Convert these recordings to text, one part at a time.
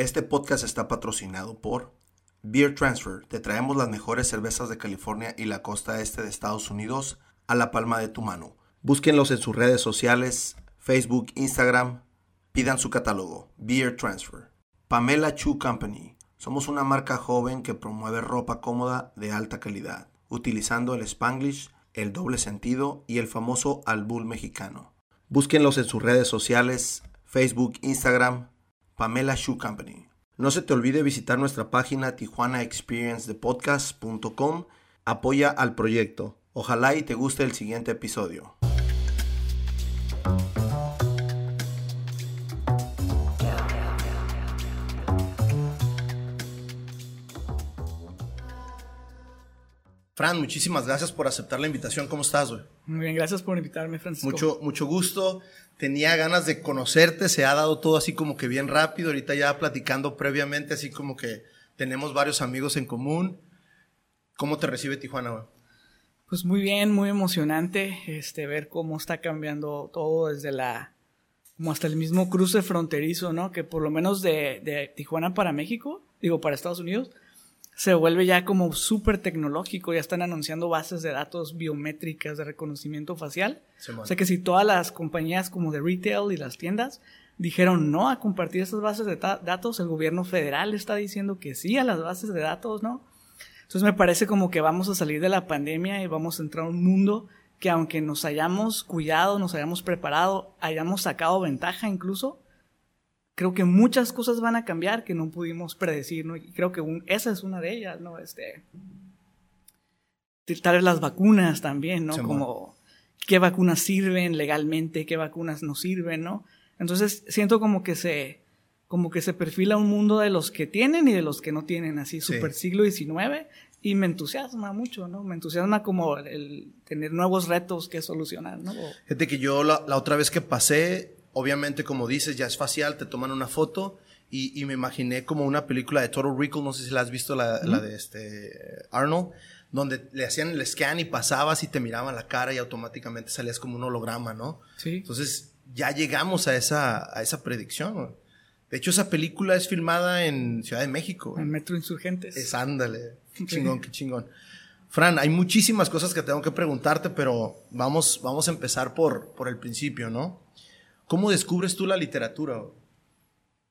Este podcast está patrocinado por Beer Transfer. Te traemos las mejores cervezas de California y la costa este de Estados Unidos a la palma de tu mano. Búsquenlos en sus redes sociales, Facebook, Instagram. Pidan su catálogo, Beer Transfer. Pamela Chu Company. Somos una marca joven que promueve ropa cómoda de alta calidad, utilizando el spanglish, el doble sentido y el famoso albul mexicano. Búsquenlos en sus redes sociales, Facebook, Instagram, Pamela Shoe Company. No se te olvide visitar nuestra página tijuanaexperiencedepodcast.com. Apoya al proyecto. Ojalá y te guste el siguiente episodio. Fran, muchísimas gracias por aceptar la invitación. ¿Cómo estás, güey? Muy bien, gracias por invitarme, Francisco. Mucho, mucho gusto. Tenía ganas de conocerte, se ha dado todo así como que bien rápido. Ahorita ya platicando previamente, así como que tenemos varios amigos en común. ¿Cómo te recibe Tijuana? Pues muy bien, muy emocionante este, ver cómo está cambiando todo desde la, como hasta el mismo cruce fronterizo, ¿no? Que por lo menos de, de Tijuana para México, digo, para Estados Unidos, se vuelve ya como súper tecnológico, ya están anunciando bases de datos biométricas de reconocimiento facial. o sea que si todas las compañías como de retail y las tiendas dijeron no a compartir esas bases de datos, el gobierno federal está diciendo que sí a las bases de datos, ¿no? Entonces me parece como que vamos a salir de la pandemia y vamos a entrar a un mundo que aunque nos hayamos cuidado, nos hayamos preparado, hayamos sacado ventaja incluso, creo que muchas cosas van a cambiar que no pudimos predecir, ¿no? Y creo que esa es una de ellas, ¿no? Este, tal vez las vacunas también, ¿no? como qué vacunas sirven legalmente, qué vacunas no sirven, ¿no? Entonces siento como que se, como que se perfila un mundo de los que tienen y de los que no tienen, así, super siglo XIX, y me entusiasma mucho, ¿no? Me entusiasma como el tener nuevos retos que solucionar, ¿no? Fíjate que yo la, la otra vez que pasé, obviamente, como dices, ya es facial, te toman una foto y, me imaginé como una película de Total Recall, no sé si la has visto, la, de este Arnold, donde le hacían el scan y pasabas y te miraban la cara y automáticamente salías como un holograma, ¿no? Sí. Entonces, ya llegamos a esa, a esa predicción. De hecho, esa película es filmada en Ciudad de México. En Metro Insurgentes. Es ándale. Qué chingón, qué chingón. Fran, hay muchísimas cosas que tengo que preguntarte, pero vamos, vamos a empezar por, por el principio, ¿no? ¿Cómo descubres tú la literatura?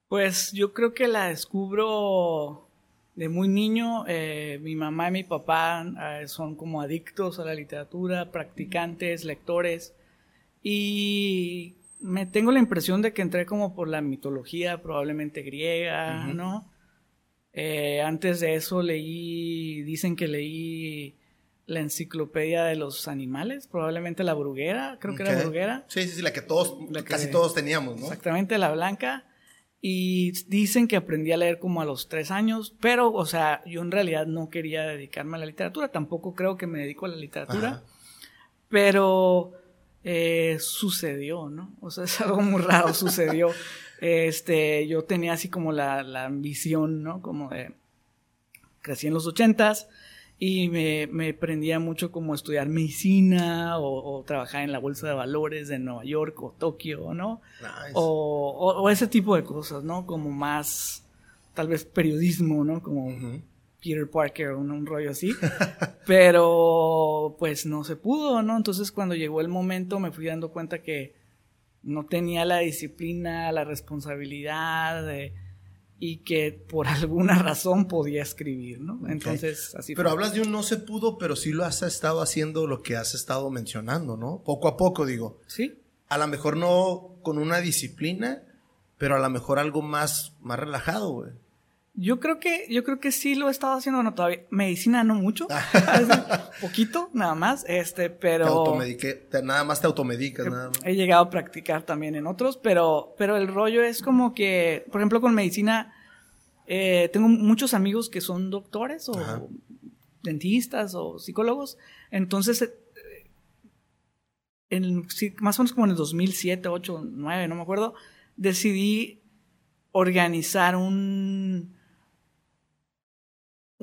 Pues yo creo que la descubro de muy niño. Eh, mi mamá y mi papá eh, son como adictos a la literatura, practicantes, lectores. Y me tengo la impresión de que entré como por la mitología, probablemente griega, ¿no? Eh, antes de eso leí, dicen que leí la enciclopedia de los animales, probablemente la bruguera, creo que era bruguera. Sí, sí, sí, la que todos, casi todos teníamos, ¿no? Exactamente, la blanca. Y dicen que aprendí a leer como a los tres años, pero, o sea, yo en realidad no quería dedicarme a la literatura, tampoco creo que me dedico a la literatura, pero eh, sucedió, ¿no? O sea, es algo muy raro, sucedió. Este, yo tenía así como la, la ambición, ¿no? Como de, crecí en los ochentas, y me, me prendía mucho como estudiar medicina o, trabajar en la bolsa de valores de Nueva York o Tokio, ¿no? O, o, ese tipo de cosas, ¿no? Como más, tal vez periodismo, ¿no? Como Peter Parker o un, rollo así. Pero pues no se pudo, ¿no? Entonces cuando llegó el momento me fui dando cuenta que no tenía la disciplina, la responsabilidad de y que por alguna razón podía escribir, ¿no? Entonces, así Pero hablas de un no se pudo, pero sí lo has estado haciendo lo que has estado mencionando, ¿no? Poco a poco, digo. Sí. A lo mejor no con una disciplina, pero a lo mejor algo más, más relajado, güey. Yo creo que, yo creo que sí lo he estado haciendo, no todavía. Medicina no mucho. poquito, nada más. Este, pero. Te automediqué, nada más te automedicas, nada más. He llegado a practicar también en otros, pero, pero el rollo es como que, por ejemplo, con medicina, eh, tengo muchos amigos que son doctores o dentistas o psicólogos. Entonces, eh, en, más o menos como en el 2007, 8, 9, no me acuerdo, decidí organizar un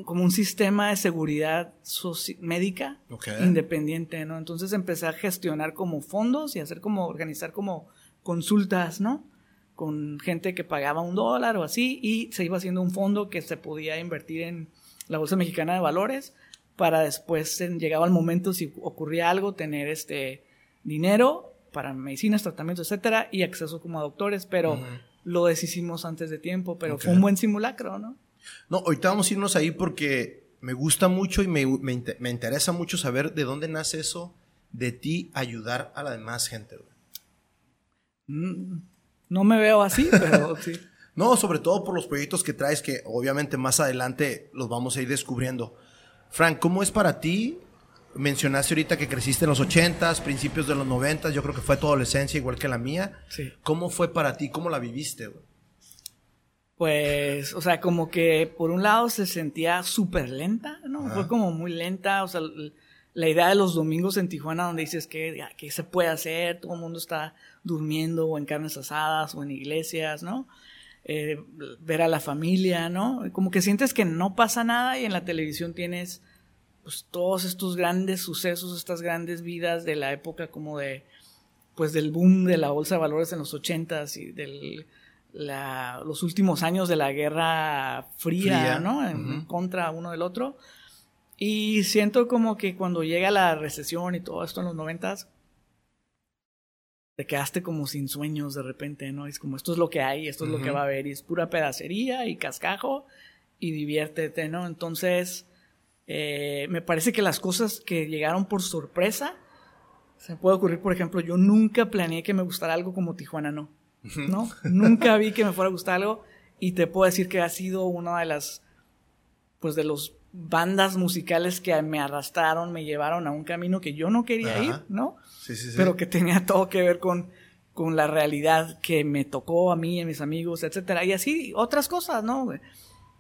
como un sistema de seguridad médica independiente, ¿no? Entonces empecé a gestionar como fondos y hacer como, organizar como consultas, ¿no? Con gente que pagaba un dólar o así y se iba haciendo un fondo que se podía invertir en la Bolsa Mexicana de Valores para después, llegaba el momento, si ocurría algo, tener este dinero para medicinas, tratamientos, etcétera, y acceso como a doctores, pero lo deshicimos antes de tiempo, pero fue un buen simulacro, ¿no? No, ahorita vamos a irnos ahí porque me gusta mucho y me, me, interesa mucho saber de dónde nace eso de ti ayudar a la demás gente. Mm, no me veo así, pero sí. no, sobre todo por los proyectos que traes que obviamente más adelante los vamos a ir descubriendo. Frank, ¿cómo es para ti? Mencionaste ahorita que creciste en los 80s, principios de los 90 yo creo que fue tu adolescencia igual que la mía. Sí. ¿Cómo fue para ti? ¿Cómo la viviste? Pues, o sea, como que por un lado se sentía súper lenta, ¿no? Fue como muy lenta, o sea, la idea de los domingos en Tijuana donde dices que, que se puede hacer, todo el mundo está durmiendo o en carnes asadas o en iglesias, ¿no? Eh, ver a la familia, ¿no? Como que sientes que no pasa nada y en la televisión tienes pues todos estos grandes sucesos, estas grandes vidas de la época como de pues del boom de la bolsa de valores en los ochentas y del los últimos años de la guerra fría, ¿no? En contra uno del otro. Y siento como que cuando llega la recesión y todo esto en los noventas, te quedaste como sin sueños de repente, ¿no? Es como esto es lo que hay, esto es lo que va a haber, y es pura pedacería y cascajo y diviértete, ¿no? Entonces, eh, me parece que las cosas que llegaron por sorpresa, se puede ocurrir, por ejemplo, yo nunca planeé que me gustara algo como Tijuana, ¿no? ¿No? nunca vi que me fuera a gustar algo y te puedo decir que ha sido una de las, pues de los bandas musicales que me arrastraron, me llevaron a un camino que yo no quería ir, ¿no? Sí, sí, sí. Pero que tenía todo que ver con, con la realidad que me tocó a mí, a mis amigos, etcétera. Y así otras cosas, ¿no?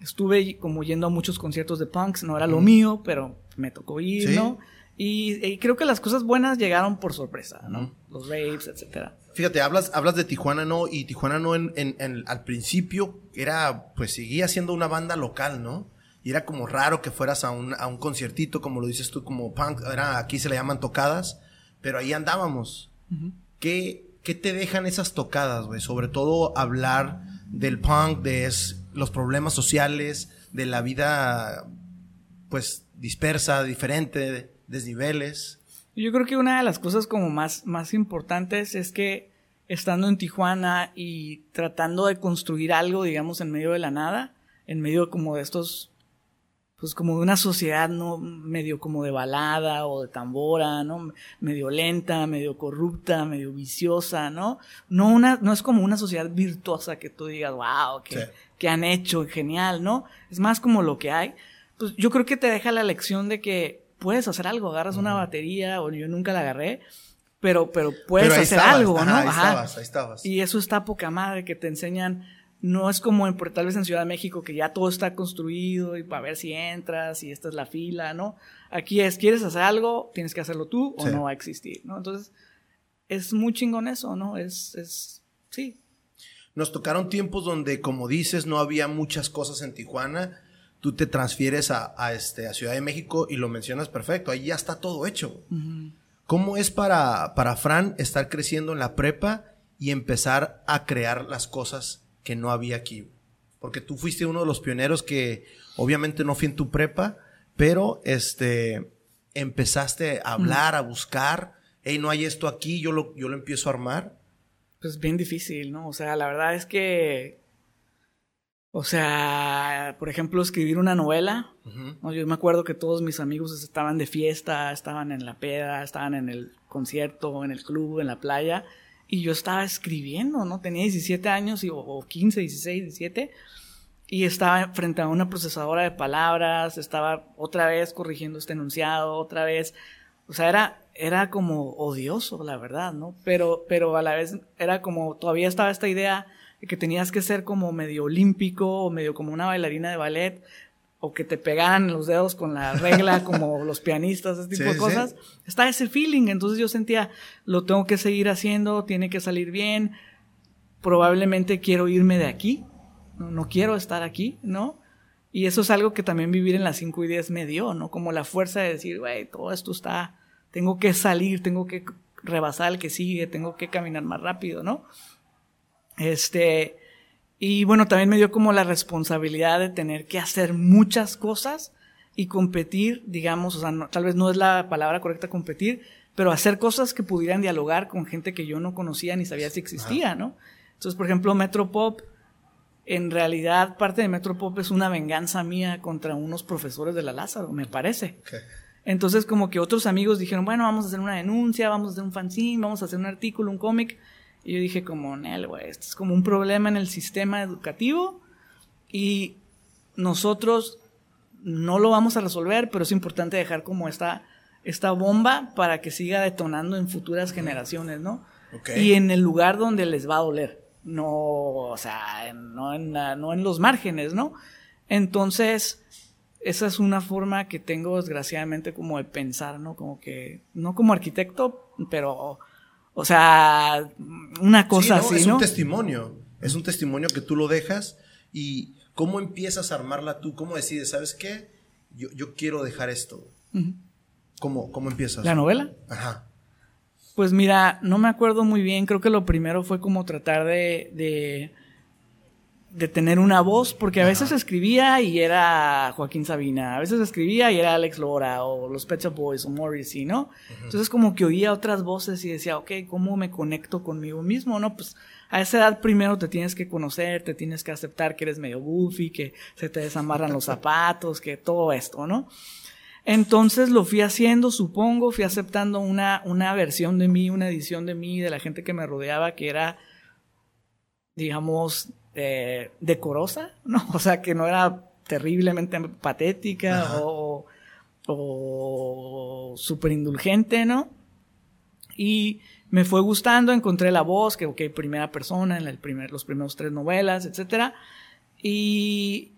Estuve como yendo a muchos conciertos de punks, no era lo mío, pero me tocó ir, ¿no? Y, creo que las cosas buenas llegaron por sorpresa, ¿no? Los raves, etcétera. Fíjate, hablas, hablas de Tijuana No, y Tijuana No en, en, al principio era, pues seguía siendo una banda local, ¿no? Y era como raro que fueras a un, a un conciertito, como lo dices tú, como punk, era, aquí se le llaman tocadas, pero ahí andábamos. ¿Qué, ¿Qué, te dejan esas tocadas, güey? Sobre todo hablar del punk, de los problemas sociales, de la vida, pues, dispersa, diferente, desniveles. Yo creo que una de las cosas como más, más importantes es que estando en Tijuana y tratando de construir algo, digamos, en medio de la nada, en medio como de estos pues como de una sociedad no medio como de balada o de tambora, ¿no? Medio lenta, medio corrupta, medio viciosa, ¿no? No una no es como una sociedad virtuosa que tú digas, "Wow, que, han hecho, genial", ¿no? Es más como lo que hay. Pues yo creo que te deja la lección de que puedes hacer algo, agarras una batería o yo nunca la agarré, pero pero puedes hacer algo, ¿no? Ahí estabas, ahí estabas. Y eso está poca madre que te enseñan no es como en, tal vez en Ciudad de México que ya todo está construido y para ver si entras y esta es la fila, ¿no? Aquí es, quieres hacer algo, tienes que hacerlo tú o no va a existir, ¿no? Entonces, es muy chingón eso, ¿no? Es, es, sí. Nos tocaron tiempos donde, como dices, no había muchas cosas en Tijuana. Tú te transfieres a, este, a Ciudad de México y lo mencionas perfecto. Ahí ya está todo hecho. ¿Cómo es para, para Fran estar creciendo en la prepa y empezar a crear las cosas que no había aquí. Porque tú fuiste uno de los pioneros que obviamente no fui en tu prepa, pero este empezaste a hablar, a buscar, hey, no hay esto aquí, yo lo, yo lo empiezo a armar. Pues bien difícil, ¿no? O sea, la verdad es que, o sea, por ejemplo, escribir una novela, yo me acuerdo que todos mis amigos estaban de fiesta, estaban en la peda, estaban en el concierto, en el club, en la playa, y yo estaba escribiendo, ¿no? Tenía 17 años y, o 15, 16, 17 y estaba frente a una procesadora de palabras, estaba otra vez corrigiendo este enunciado, otra vez, o sea, era, era como odioso, la verdad, ¿no? Pero, pero a la vez era como, todavía estaba esta idea de que tenías que ser como medio olímpico o medio como una bailarina de ballet o que te pegaran los dedos con la regla como los pianistas, ese tipo de cosas. Está ese feeling, entonces yo sentía, lo tengo que seguir haciendo, tiene que salir bien, probablemente quiero irme de aquí, no, quiero estar aquí, ¿no? Y eso es algo que también vivir en las 5 y 10 me dio, ¿no? Como la fuerza de decir, güey, todo esto está, tengo que salir, tengo que rebasar el que sigue, tengo que caminar más rápido, ¿no? Este, y bueno, también me dio como la responsabilidad de tener que hacer muchas cosas y competir, digamos, o sea, tal vez no es la palabra correcta competir, pero hacer cosas que pudieran dialogar con gente que yo no conocía ni sabía si existía, ¿no? Entonces, por ejemplo, Metropop, en realidad parte de Metropop es una venganza mía contra unos profesores de la Lázaro, me parece. Entonces, como que otros amigos dijeron, bueno, vamos a hacer una denuncia, vamos a hacer un fanzine, vamos a hacer un artículo, un cómic. Y yo dije como, Nel, güey, esto es como un problema en el sistema educativo y nosotros no lo vamos a resolver, pero es importante dejar como esta, esta bomba para que siga detonando en futuras generaciones, ¿no? Y en el lugar donde les va a doler, no, o sea, no en, no en los márgenes, ¿no? Entonces, esa es una forma que tengo desgraciadamente como de pensar, ¿no? Como que, no como arquitecto, pero o sea, una cosa así, Es un testimonio, es un testimonio que tú lo dejas y cómo empiezas a armarla tú, cómo decides, ¿sabes qué? Yo, yo quiero dejar esto. ¿Cómo, ¿Cómo empiezas? ¿La novela? Ajá. Pues mira, no me acuerdo muy bien, creo que lo primero fue como tratar de de tener una voz, porque a veces escribía y era Joaquín Sabina, a veces escribía y era Alex Lora o los Pet Shop Boys o Morrissey, ¿no? Entonces como que oía otras voces y decía, ok, ¿cómo me conecto conmigo mismo? No, pues a esa edad primero te tienes que conocer, te tienes que aceptar que eres medio goofy, que se te desamarran los zapatos, que todo esto, ¿no? Entonces lo fui haciendo, supongo, fui aceptando una, una versión de mí, una edición de mí, de la gente que me rodeaba, que era, digamos, eh, decorosa, ¿no? O sea, que no era terriblemente patética o, o súper indulgente, ¿no? Y me fue gustando, encontré la voz, que, ok, primera persona en el primer, los primeros tres novelas, etcétera. Y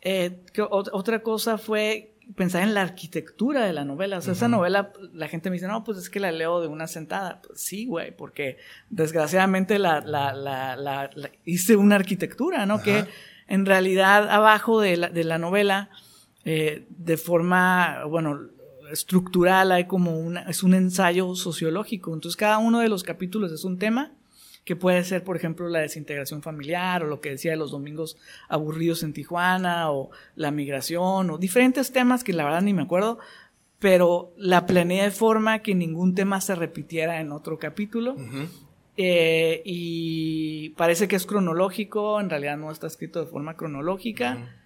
eh, otra cosa fue pensar en la arquitectura de la novela. O sea, esa novela, la gente me dice, no, pues es que la leo de una sentada. Pues sí, güey, porque desgraciadamente la, la, la, hice una arquitectura, ¿no? Que en realidad abajo de la, de la novela, eh, de forma, bueno, estructural, hay como una, es un ensayo sociológico. Entonces, cada uno de los capítulos es un tema que puede ser, por ejemplo, la desintegración familiar o lo que decía de los domingos aburridos en Tijuana o la migración o diferentes temas que la verdad ni me acuerdo, pero la planeé de forma que ningún tema se repitiera en otro capítulo. Eh, y parece que es cronológico, en realidad no está escrito de forma cronológica.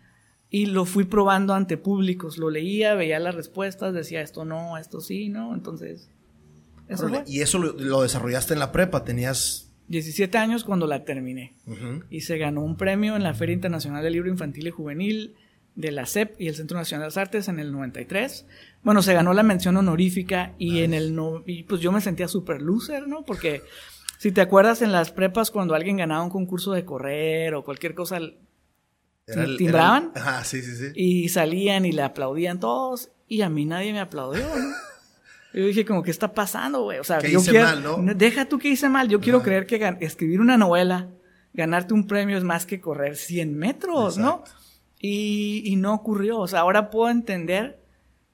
Y lo fui probando ante públicos, lo leía, veía las respuestas, decía esto no, esto sí, ¿no? Entonces... Y eso lo, desarrollaste en la prepa, tenías 17 años cuando la terminé. Y se ganó un premio en la Feria Internacional del Libro Infantil y Juvenil de la CEP y el Centro Nacional de las Artes en el 93. Bueno, se ganó la mención honorífica y en el no, y pues yo me sentía súper loser, ¿no? Porque si te acuerdas en las prepas cuando alguien ganaba un concurso de correr o cualquier cosa, timbraban. sí, sí, sí. Y salían y le aplaudían todos y a mí nadie me aplaudió, ¿no? Yo dije, como, ¿qué está pasando, güey? O sea, yo hice mal, ¿no? Deja tú que hice mal. Yo quiero creer que escribir una novela, ganarte un premio es más que correr 100 metros, ¿no? Y, y, no ocurrió. O sea, ahora puedo entender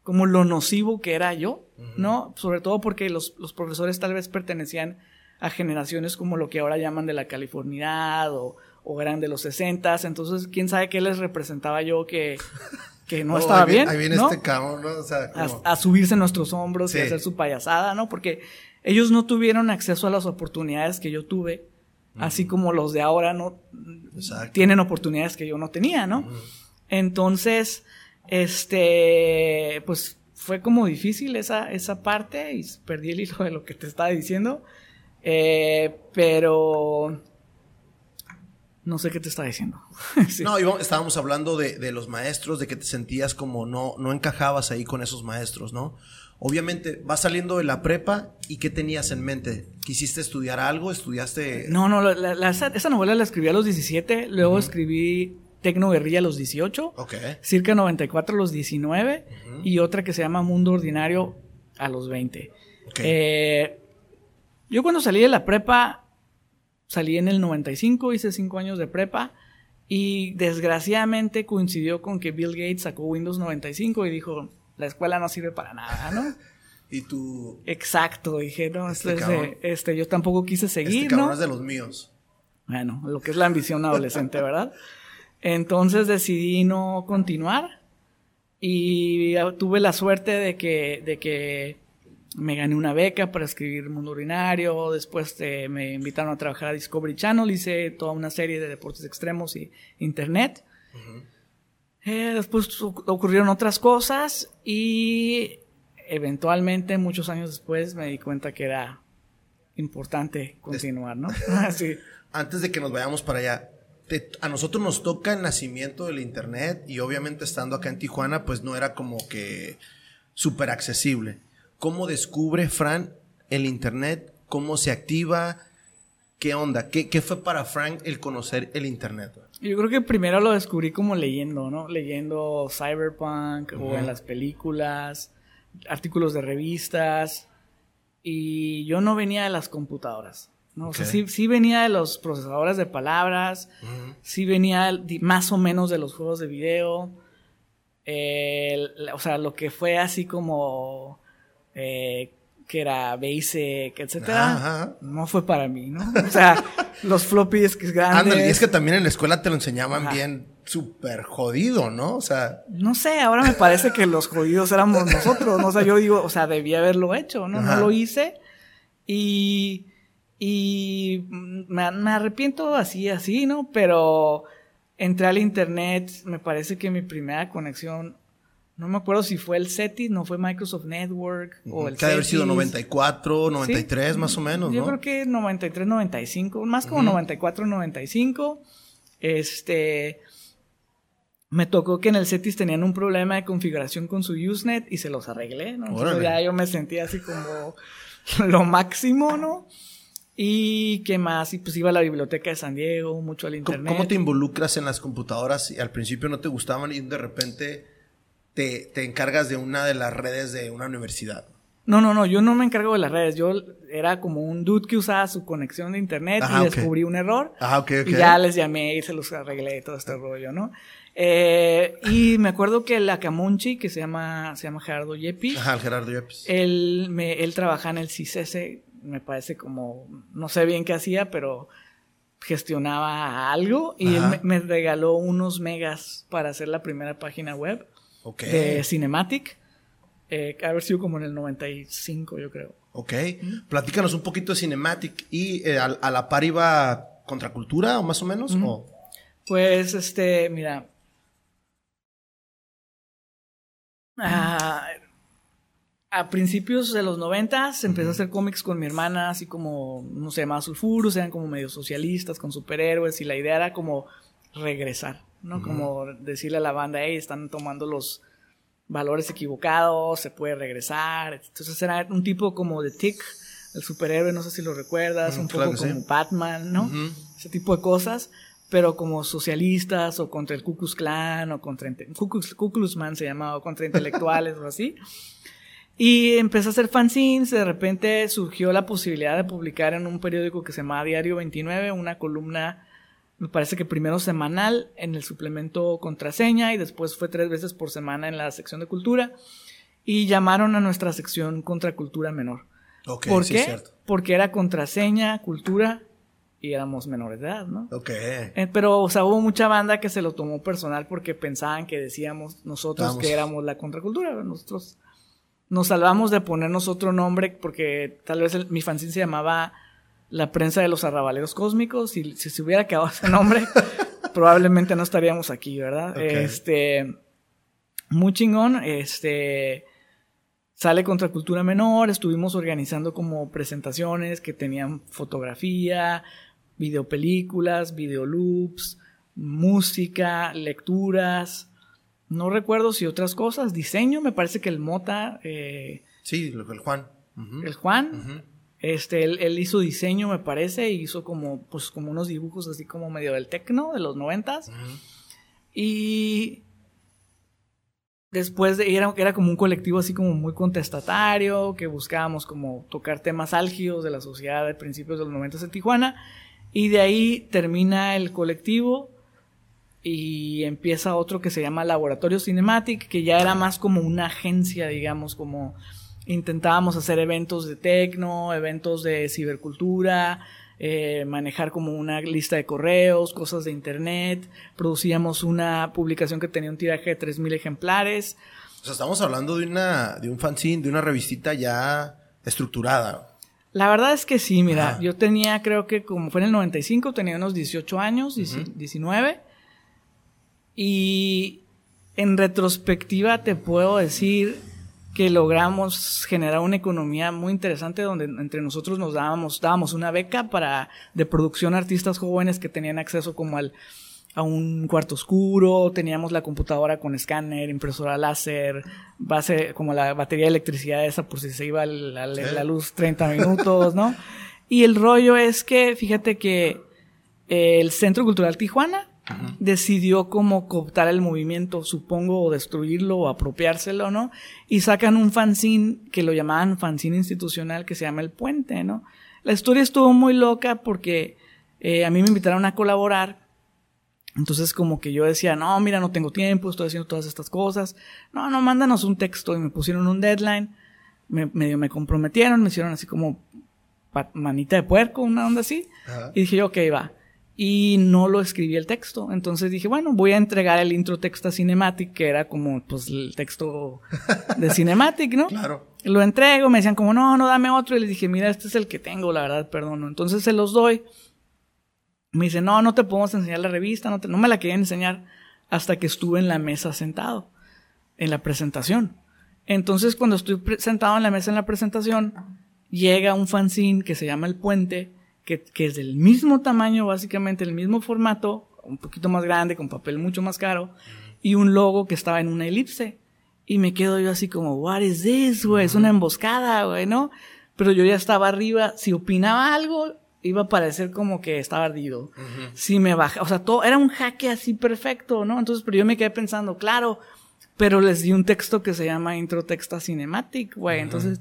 como lo nocivo que era yo, ¿no? Sobre todo porque los, los, profesores tal vez pertenecían a generaciones como lo que ahora llaman de la Californidad o, o eran de los 60 entonces quién sabe qué les representaba yo que que no, estaba bien. Ahí viene este cabrón, ¿no? O sea, a, subirse en nuestros hombros y hacer su payasada, ¿no? Porque ellos no tuvieron acceso a las oportunidades que yo tuve, así como los de ahora no tienen oportunidades que yo no tenía, ¿no? Entonces, este, pues fue como difícil esa, esa parte y perdí el hilo de lo que te estaba diciendo. Eh, pero no sé qué te está diciendo. No, estábamos hablando de, los maestros, de que te sentías como no, no encajabas ahí con esos maestros, ¿no? Obviamente, vas saliendo de la prepa y ¿qué tenías en mente? ¿Quisiste estudiar algo? ¿Estudiaste...? No, no, esa novela la escribí a los 17, luego escribí Tecno Guerrilla a los 18, Circa 94 a los 19 y otra que se llama Mundo Ordinario a los 20. Eh, yo cuando salí de la prepa salí en el 95, hice 5 años de prepa y desgraciadamente coincidió con que Bill Gates sacó Windows 95 y dijo, la escuela no sirve para nada, ¿no? y tú... Exacto, dije, no, este, este, este, yo tampoco quise este seguir, este cabrón es de los míos. Bueno, lo que es la ambición adolescente, ¿verdad? Entonces decidí no continuar y tuve la suerte de que, de que me gané una beca para escribir Mundo Urinario, después eh, me invitaron a trabajar a Discovery Channel, hice toda una serie de deportes extremos y internet. Eh, después ocurrieron otras cosas y eventualmente, muchos años después, me di cuenta que era importante continuar, ¿no? sí. Antes de que nos vayamos para allá, a nosotros nos toca el nacimiento del Internet y obviamente estando acá en Tijuana, pues no era como que súper accesible. ¿Cómo descubre Fran el Internet? ¿Cómo se activa? ¿Qué onda? ¿Qué, ¿Qué, fue para Frank el conocer el Internet? Yo creo que primero lo descubrí como leyendo, ¿no? Leyendo Cyberpunk o en las películas, artículos de revistas. Y yo no venía de las computadoras. ¿no? O sea, sí, venía de los procesadores de palabras, sí venía más o menos de los juegos de video, o sea, lo que fue así como eh, que era Basic, etcétera, no fue para mí, ¿no? O sea, los floppies grandes. y es que también en la escuela te lo enseñaban bien súper jodido, ¿no? O sea. No sé, ahora me parece que los jodidos éramos nosotros, ¿no? O sea, yo digo, o sea, debía haberlo hecho, ¿no? No lo hice. Y y me, arrepiento así, así, ¿no? Pero entré al internet, me parece que mi primera conexión, no me acuerdo si fue el SETI, no fue Microsoft Network o el Que haber sido 94, 93 más o menos, Yo creo que 93, 95, más como 94, 95. Este me tocó que en el Cetis tenían un problema de configuración con su Usenet y se los arreglé, ¿no? Entonces ya yo me sentía así como lo máximo, ¿no? Y qué más, y pues iba a la biblioteca de San Diego, mucho al internet. ¿Cómo te involucras en las computadoras y al principio no te gustaban y de repente te, te encargas de una de las redes de una universidad? No, no, no, yo no me encargo de las redes. Yo era como un dude que usaba su conexión de internet y descubrí un error. Ajá, ok, Y ya les llamé y se los arreglé y todo este rollo, ¿no? Eh, y me acuerdo que la Camunchi, que se llama, se llama Gerardo Yepis. Ajá, Gerardo Yepis. Él, me, él trabaja en el CICES me parece como, no sé bien qué hacía, pero gestionaba algo y él me, regaló unos megas para hacer la primera página web de Cinematic. Eh, haber sido como en el 95, yo creo. Ok. Platícanos un poquito de Cinematic. ¿Y eh, a, la par iba Contracultura o más o menos? Pues, este, mira. Ah, a principios de los 90 empecé a hacer cómics con mi hermana, así como, no sé, más sulfuros, eran como medio socialistas, con superhéroes, y la idea era como regresar, ¿no? Como decirle a la banda, hey, están tomando los valores equivocados, se puede regresar. Entonces era un tipo como de Tick, el superhéroe, no sé si lo recuerdas, un poco como Batman, ¿no? Ese tipo de cosas, pero como socialistas o contra el Ku Klux Klan o contra... Ku Klux, se llamaba, o contra intelectuales o así. Y empecé a hacer fanzines, de repente surgió la posibilidad de publicar en un periódico que se llama Diario 29 una columna, me parece que primero semanal en el suplemento Contraseña y después fue tres veces por semana en la sección de cultura y llamaron a nuestra sección Contracultura Menor. ¿Por qué? Porque era contraseña, cultura y éramos menores de edad, ¿no? Ok. Eh, pero, o sea, hubo mucha banda que se lo tomó personal porque pensaban que decíamos nosotros que éramos la contracultura. Nosotros nos salvamos de ponernos otro nombre porque tal vez mi fanzine se llamaba La prensa de los arrabaleros cósmicos y si se hubiera quedado ese nombre probablemente no estaríamos aquí, ¿verdad? Este muy chingón, este sale contra cultura menor, estuvimos organizando como presentaciones que tenían fotografía, videopelículas, videoloops, música, lecturas, no recuerdo si otras cosas. Diseño, me parece que el Mota. Eh, sí, el Juan. El Juan. Este, él, hizo diseño, me parece, y hizo como, pues, como unos dibujos así como medio del tecno de los noventas. Y después de, era, era como un colectivo así como muy contestatario, que buscábamos como tocar temas álgidos de la sociedad de principios de los noventas en Tijuana. Y de ahí termina el colectivo y empieza otro que se llama Laboratorio Cinematic, que ya era más como una agencia, digamos, como intentábamos hacer eventos de tecno, eventos de cibercultura, eh, manejar como una lista de correos, cosas de internet, producíamos una publicación que tenía un tiraje de 3.000 ejemplares. O sea, estamos hablando de, una, de un fanzine, de una revistita ya estructurada. La verdad es que sí, mira, yo tenía, creo que como fue en el 95, tenía unos 18 años, 19. Y en retrospectiva te puedo decir que logramos generar una economía muy interesante donde entre nosotros nos dábamos, dábamos una beca para de producción a artistas jóvenes que tenían acceso como al a un cuarto oscuro, teníamos la computadora con escáner, impresora láser, base, como la batería de electricidad esa por si se iba la, la luz 30 minutos, ¿no? Y el rollo es que, fíjate que el Centro Cultural Tijuana decidió como cooptar el movimiento, supongo, o destruirlo o apropiárselo, ¿no? Y sacan un fanzine que lo llamaban fanzine institucional que se llama El Puente, ¿no? La historia estuvo muy loca porque eh, a mí me invitaron a colaborar. Entonces como que yo decía, no, mira, no tengo tiempo, estoy haciendo todas estas cosas. No, no, mándanos un texto y me pusieron un deadline. Me, medio me comprometieron, me hicieron así como manita de puerco, una onda así. Y dije ok, va y no lo escribí el texto. Entonces dije, bueno, voy a entregar el intro texto a Cinematic, que era como pues el texto de Cinematic, ¿no? Claro. Lo entrego, me decían como, no, no, dame otro. Y les dije, mira, este es el que tengo, la verdad, perdón. Entonces se los doy. Me dice, no, no te podemos enseñar la revista, no, no me la querían enseñar hasta que estuve en la mesa sentado, en la presentación. Entonces cuando estoy sentado en la mesa en la presentación, llega un fanzine que se llama El Puente, que, es del mismo tamaño, básicamente el mismo formato, un poquito más grande, con papel mucho más caro, y un logo que estaba en una elipse. Y me quedo yo así como, what is this, güey? Es una emboscada, güey, ¿no? Pero yo ya estaba arriba, si opinaba algo, iba a parecer como que estaba ardido. Si me baja, o sea, todo, era un jaque así perfecto, ¿no? Entonces, pero yo me quedé pensando, claro, pero les di un texto que se llama Intro Texta Cinematic, güey. Entonces,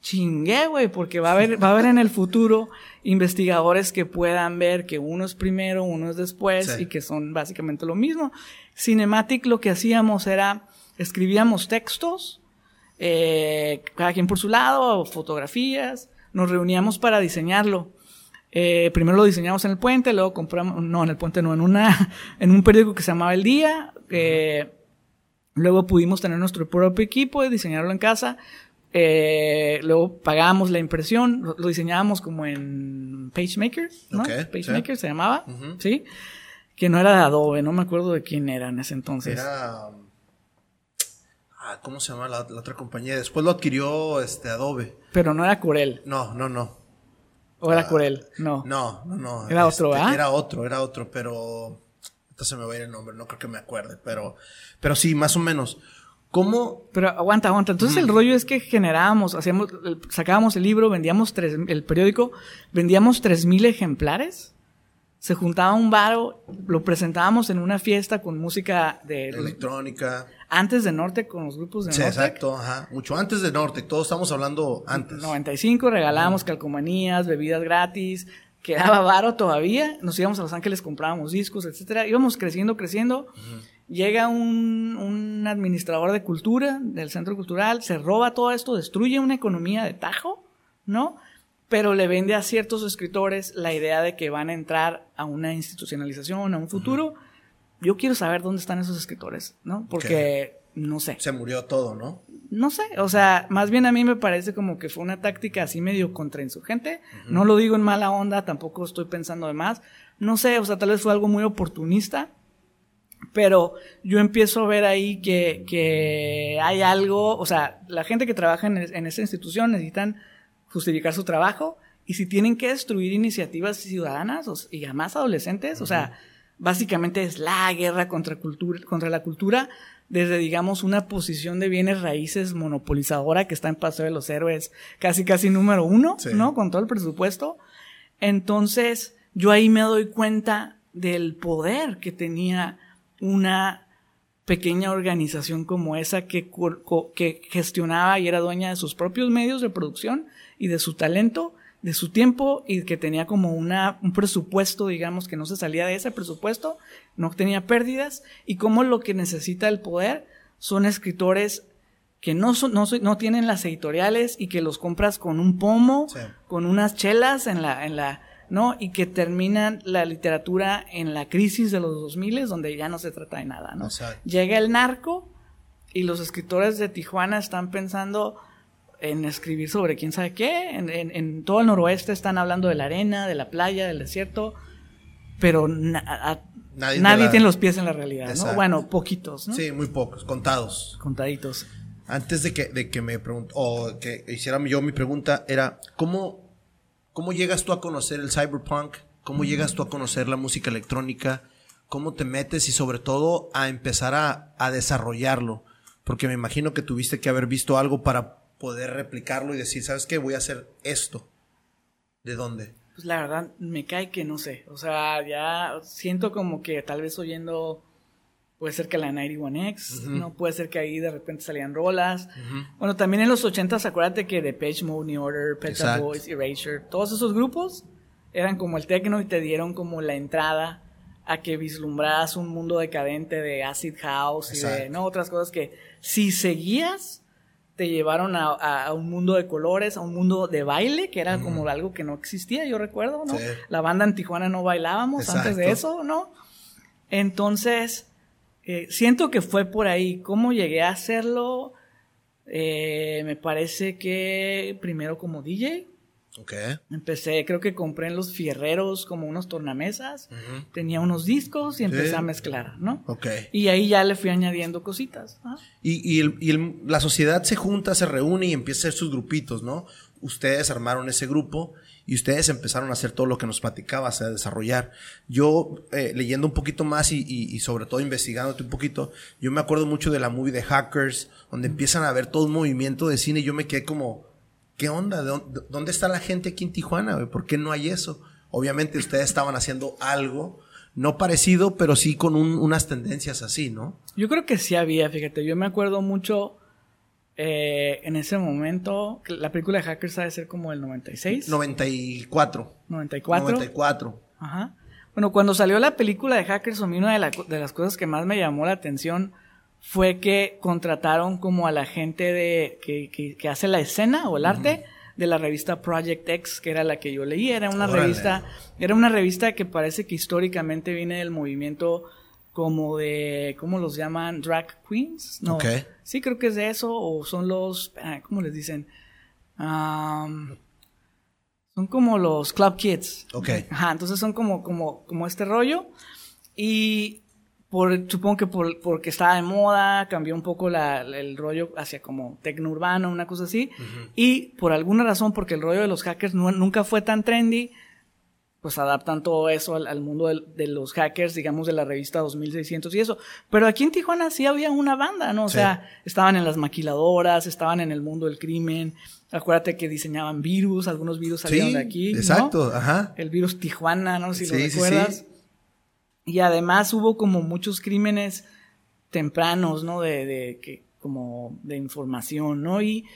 chingué, güey, porque va a haber, va a haber en el futuro investigadores que puedan ver que uno es primero, uno es después y que son básicamente lo mismo. Cinematic lo que hacíamos era, escribíamos textos, eh, cada quien por su lado, fotografías, nos reuníamos para diseñarlo. Eh, primero lo diseñamos en el puente, luego compramos, no, en el puente no, en una, en un periódico que se llamaba El Día, eh, luego pudimos tener nuestro propio equipo y diseñarlo en casa, eh, luego pagábamos la impresión, lo, diseñábamos como en PageMaker, ¿no? PageMaker se llamaba, ¿sí? Que no era de Adobe, no me acuerdo de quién era en ese entonces. Era... Ah, ¿Cómo se llama la, otra compañía? Después lo adquirió este Adobe. Pero no era Corel. No, no, no. ¿O era ah, Corel? No. No, no, no. Era otro, ¿ah? Era otro, era otro, pero... Entonces me va a ir el nombre, no creo que me acuerde, pero... Pero sí, más o menos. ¿Cómo? Pero aguanta, aguanta. Entonces el rollo es que generábamos, hacíamos, sacábamos el libro, vendíamos tres, el periódico, vendíamos tres mil ejemplares. Se juntaba un varo, lo presentábamos en una fiesta con música de electrónica. Antes de Norte con los grupos de sí, exacto, ajá. Mucho antes de Norte, todos estamos hablando antes. 95 regalábamos calcomanías, bebidas gratis, quedaba varo todavía, nos íbamos a Los Ángeles, comprábamos discos, etcétera. Íbamos creciendo, creciendo llega un, administrador de cultura del centro cultural, se roba todo esto, destruye una economía de tajo, ¿no? Pero le vende a ciertos escritores la idea de que van a entrar a una institucionalización, a un futuro. Yo quiero saber dónde están esos escritores, ¿no? Porque no sé. Se murió todo, ¿no? No sé, o sea, más bien a mí me parece como que fue una táctica así medio contrainsurgente. No lo digo en mala onda, tampoco estoy pensando de más. No sé, o sea, tal vez fue algo muy oportunista pero yo empiezo a ver ahí que, que hay algo, o sea, la gente que trabaja en, en esa institución necesitan justificar su trabajo y si tienen que destruir iniciativas ciudadanas y además adolescentes, o sea, básicamente es la guerra contra, cultura, contra la cultura desde, digamos, una posición de bienes raíces monopolizadora que está en Paseo de los Héroes casi, casi número uno, ¿no? Con todo el presupuesto. Entonces, yo ahí me doy cuenta del poder que tenía una pequeña organización como esa que, que gestionaba y era dueña de sus propios medios de producción y de su talento, de su tiempo y que tenía como una, un presupuesto, digamos, que no se salía de ese presupuesto, no tenía pérdidas y como lo que necesita el poder son escritores que no, son, no, no tienen las editoriales y que los compras con un pomo, con unas chelas en la, en la, ¿no? Y que terminan la literatura en la crisis de los 2000, donde ya no se trata de nada, ¿no? Llega el narco y los escritores de Tijuana están pensando en escribir sobre quién sabe qué. En, todo el noroeste están hablando de la arena, de la playa, del desierto, pero nadie, tiene los pies en la realidad, ¿no? Bueno, poquitos, ¿no? Sí, muy pocos, contados. Contaditos. Antes de que, de que me preguntó, o que hiciera yo mi pregunta, era, ¿cómo, ¿cómo llegas tú a conocer el cyberpunk? ¿Cómo llegas tú a conocer la música electrónica? ¿Cómo te metes y sobre todo a empezar a, desarrollarlo? Porque me imagino que tuviste que haber visto algo para poder replicarlo y decir, ¿sabes qué? Voy a hacer esto. ¿De dónde? Pues la verdad, me cae que no sé. O sea, ya siento como que tal vez oyendo, puede ser que la 91X, ¿no? Puede ser que ahí de repente salían rolas. Bueno, también en los 80s, acuérdate que The Page Mode, New Order, Pet Boys, Erasure, todos esos grupos eran como el techno y te dieron como la entrada a que vislumbraras un mundo decadente de acid house y de no otras cosas que si seguías te llevaron a, un mundo de colores, a un mundo de baile, que era como algo que no existía, yo recuerdo, ¿no? La banda en Tijuana no bailábamos antes de eso, ¿no? Entonces, eh, siento que fue por ahí. ¿Cómo llegué a hacerlo? Eh, me parece que primero como DJ, Empecé, creo que compré en los fierreros como unos tornamesas, tenía unos discos y empecé a mezclar, ¿no? Y ahí ya le fui añadiendo cositas. Y, la sociedad se junta, se reúne y empieza a hacer sus grupitos, ¿no? Ustedes armaron ese grupo y ustedes empezaron a hacer todo lo que nos platicabas, a desarrollar. Yo, eh, leyendo un poquito más y, sobre todo investigándote un poquito, yo me acuerdo mucho de la movie de Hackers, donde empiezan a ver todo un movimiento de cine y yo me quedé como ¿qué onda? ¿Dónde está la gente aquí en Tijuana? ¿Por qué no hay eso? Obviamente ustedes estaban haciendo algo, no parecido, pero sí con unas tendencias así, ¿no? Yo creo que sí había, fíjate, yo me acuerdo mucho eh, en ese momento, la película de Hackers ha de ser como el 96. 94. 94. 94. Ajá. Bueno, cuando salió la película de Hackers, a mí una de, de las cosas que más me llamó la atención fue que contrataron como a la gente de que, que, hace la escena o el arte de la revista Project X, que era la que yo leí. Era una revista, era una revista que parece que históricamente viene del movimiento como de, ¿cómo los llaman? Drag queens. No. Sí, creo que es de eso. O son los, ¿cómo les dicen? son como los club kids. Ok. Ajá, entonces son como, como, como este rollo. Y por, supongo que por, porque estaba de moda, cambió un poco la, el rollo hacia como tecno urbano, una cosa así. Y por alguna razón, porque el rollo de los hackers nunca fue tan trendy, pues adaptan todo eso al, mundo de, los hackers, digamos, de la revista 2600 y eso. Pero aquí en Tijuana sí había una banda, ¿no? O sea, estaban en las maquiladoras, estaban en el mundo del crimen. Acuérdate que diseñaban virus, algunos virus salieron de aquí. Exacto, ajá. El virus Tijuana, ¿no? Si lo recuerdas. Y además hubo como muchos crímenes tempranos, ¿no? De, de que, como de información, ¿no? Y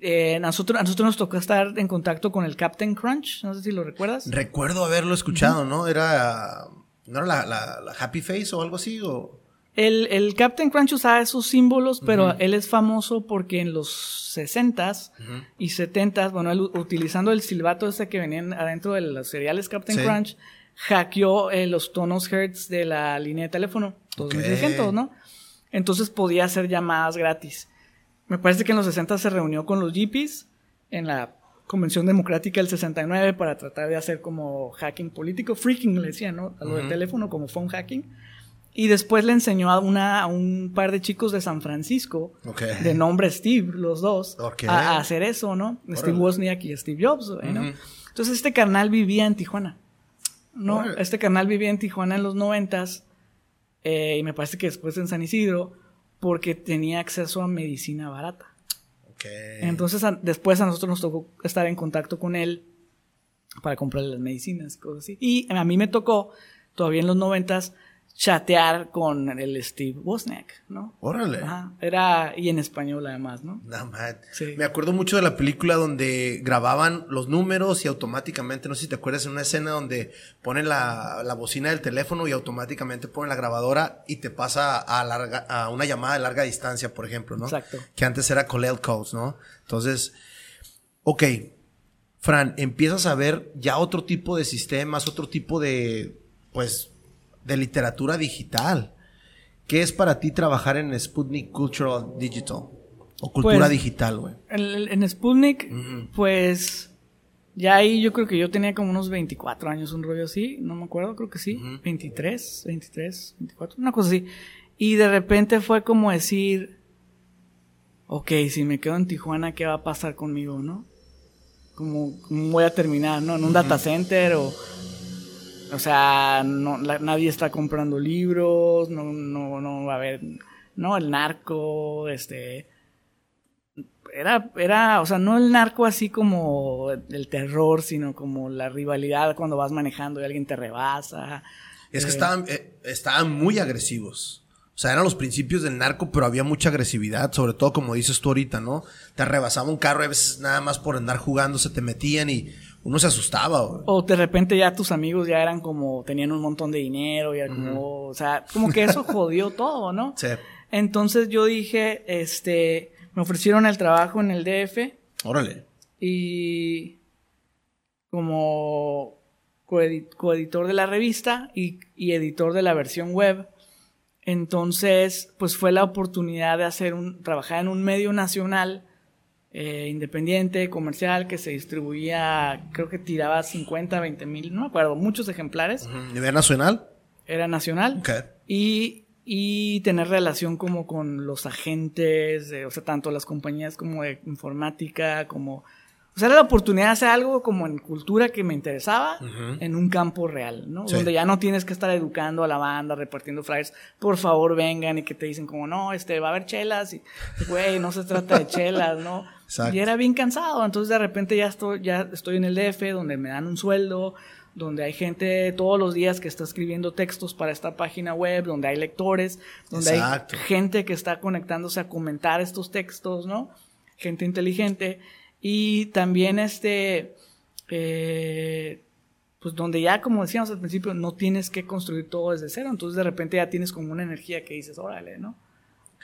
eh, nosotros, a nosotros nos tocó estar en contacto con el Captain Crunch, no sé si lo recuerdas. Recuerdo haberlo escuchado, ¿no? Era, ¿no era la, la, Happy Face o algo así? O... El, el, Captain Crunch usaba esos símbolos, pero él es famoso porque en los 60s y 70s, bueno, él utilizando el silbato ese que venían adentro de los cereales Captain Crunch, hackeó eh, los tonos hertz de la línea de teléfono, 2600, ¿no? Entonces podía hacer llamadas gratis. Me parece que en los 60 se reunió con los GPs en la Convención Democrática del 69 para tratar de hacer como hacking político, freaking le decían, ¿no? A lo del teléfono, como phone hacking. Y después le enseñó a, una, a un par de chicos de San Francisco, de nombre Steve, los dos, a, hacer eso, ¿no? Steve Wozniak y Steve Jobs, ¿no? Entonces este carnal vivía en Tijuana. No, este canal vivía en Tijuana en los noventas eh, y me parece que después en San Isidro porque tenía acceso a medicina barata. Entonces después a nosotros nos tocó estar en contacto con él para comprarle las medicinas y cosas así. Y a mí me tocó, todavía en los noventas, chatear con el Steve Wozniak, ¿no? Órale. Era, y en español además, ¿no? Sí. Me acuerdo mucho de la película donde grababan los números y automáticamente, no sé si te acuerdas, en una escena donde ponen la, la bocina del teléfono y automáticamente ponen la grabadora y te pasa a, larga, a una llamada de larga distancia, por ejemplo, ¿no? Exacto. Que antes era Colel Codes, ¿no? Entonces, ok. Fran, empiezas a ver ya otro tipo de sistemas, otro tipo de, pues, de literatura digital. ¿Qué es para ti trabajar en Sputnik Cultural Digital? O cultura Pues, digital, güey. En, en Sputnik, pues ya ahí yo creo que yo tenía como unos 24 años, un rollo así, no me acuerdo, creo que sí, 23, 23, 24, una cosa así. Y de repente fue como decir, ok, si me quedo en Tijuana, ¿qué va a pasar conmigo, no? Como, ¿Cómo voy a terminar, no? En un data center o... O sea, no, la- nadie está comprando libros, no, no, no va a haber, no, el narco, este, era, era, o sea, no el narco así como el terror, sino como la rivalidad cuando vas manejando y alguien te rebasa. Es que Eh, estaban, eh, estaban muy agresivos. O sea, eran los principios del narco, pero había mucha agresividad, sobre todo como dices tú ahorita, ¿no? Te rebasaba un carro y a veces nada más por andar jugando se te metían y uno se asustaba, güey. O de repente ya tus amigos ya eran como, tenían un montón de dinero, y o sea, como que eso jodió todo, ¿no? Sí. Entonces yo dije, este, me ofrecieron el trabajo en el DF Órale. y como coedi- coeditor de la revista y, y editor de la versión web. Entonces, pues fue la oportunidad de hacer un, trabajar en un medio nacional, eh, independiente, comercial, que se distribuía, creo que tiraba 50, 20 mil, no me acuerdo, muchos ejemplares. ¿Nivel nacional? Era nacional. Ok. Y, y tener relación como con los agentes, de- o sea, tanto las compañías como de informática, como... Sea, era la oportunidad de hacer algo como en cultura que me interesaba en un campo real, ¿no? Sí. Donde ya no tienes que estar educando a la banda, repartiendo flyers, por favor vengan y que te dicen como, no, este, va a haber chelas y, güey, no se trata de chelas, ¿no? Exacto. Y era bien cansado, entonces de repente ya estoy, ya estoy en el DF, donde me dan un sueldo, donde hay gente todos los días que está escribiendo textos para esta página web, donde hay lectores, donde Exacto. hay gente que está conectándose a comentar estos textos, ¿no? Gente inteligente. Y también este, eh, pues donde ya, como decíamos al principio, no tienes que construir todo desde cero, entonces de repente ya tienes como una energía que dices, órale, ¿no?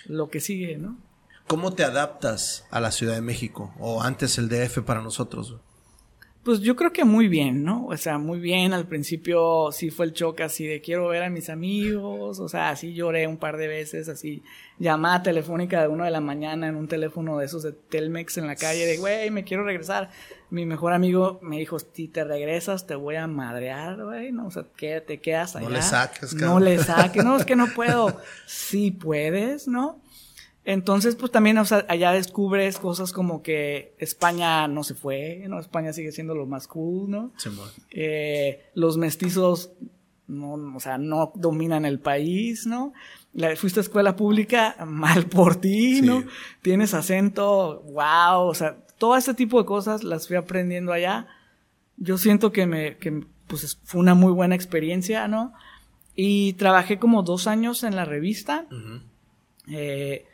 Lo que sigue, ¿no? ¿Cómo te adaptas a la Ciudad de México? O antes el DF para nosotros. Pues yo creo que muy bien, ¿no? O sea, muy bien. Al principio sí fue el choque así de quiero ver a mis amigos. O sea, así lloré un par de veces, así llamada telefónica de una de la mañana en un teléfono de esos de Telmex en la calle de, güey, me quiero regresar. Mi mejor amigo me dijo, si te regresas te voy a madrear, güey, ¿no? O sea, que te quedas allá. No le saques, No cabrón. le saques. No, es que no puedo. Sí puedes, ¿no? Entonces, pues también, o sea, allá descubres cosas como que España no se fue, ¿no? España sigue siendo lo más cool, ¿no? Simón. Eh, los mestizos, no, o sea, no dominan el país, ¿no? La- fuiste a escuela pública, mal por ti, Sí. ¿no? Tienes acento, wow, o sea, todo este tipo de cosas las fui aprendiendo allá. Yo siento que me, que pues es- fue una muy buena experiencia, ¿no? Y trabajé como dos años en la revista. Eh,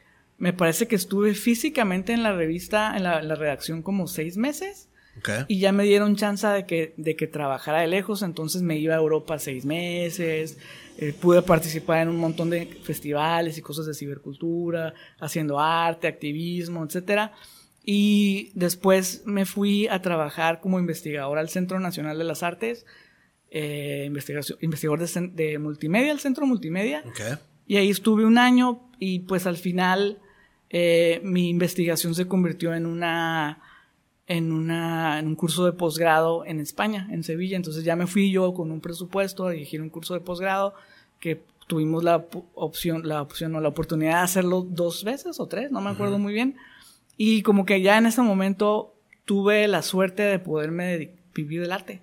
me parece que estuve físicamente en la revista, en la, la redacción como seis meses. Y ya me dieron chance de que, de que trabajara de lejos, entonces me iba a Europa seis meses, eh, pude participar en un montón de festivales y cosas de cibercultura, haciendo arte, activismo, etcétera. Y después me fui a trabajar como investigador al Centro Nacional de las Artes, eh, investigación, investigador de, de multimedia, el Centro Multimedia. Ok. Y ahí estuve un año y pues al final eh, mi investigación se convirtió en una en una en un curso de posgrado en España, en Sevilla. Entonces ya me fui yo con un presupuesto a dirigir un curso de posgrado que tuvimos la opción, la opción o la oportunidad de hacerlo dos veces o tres, no me acuerdo muy bien. Y como que ya en ese momento tuve la suerte de poderme vivir del arte.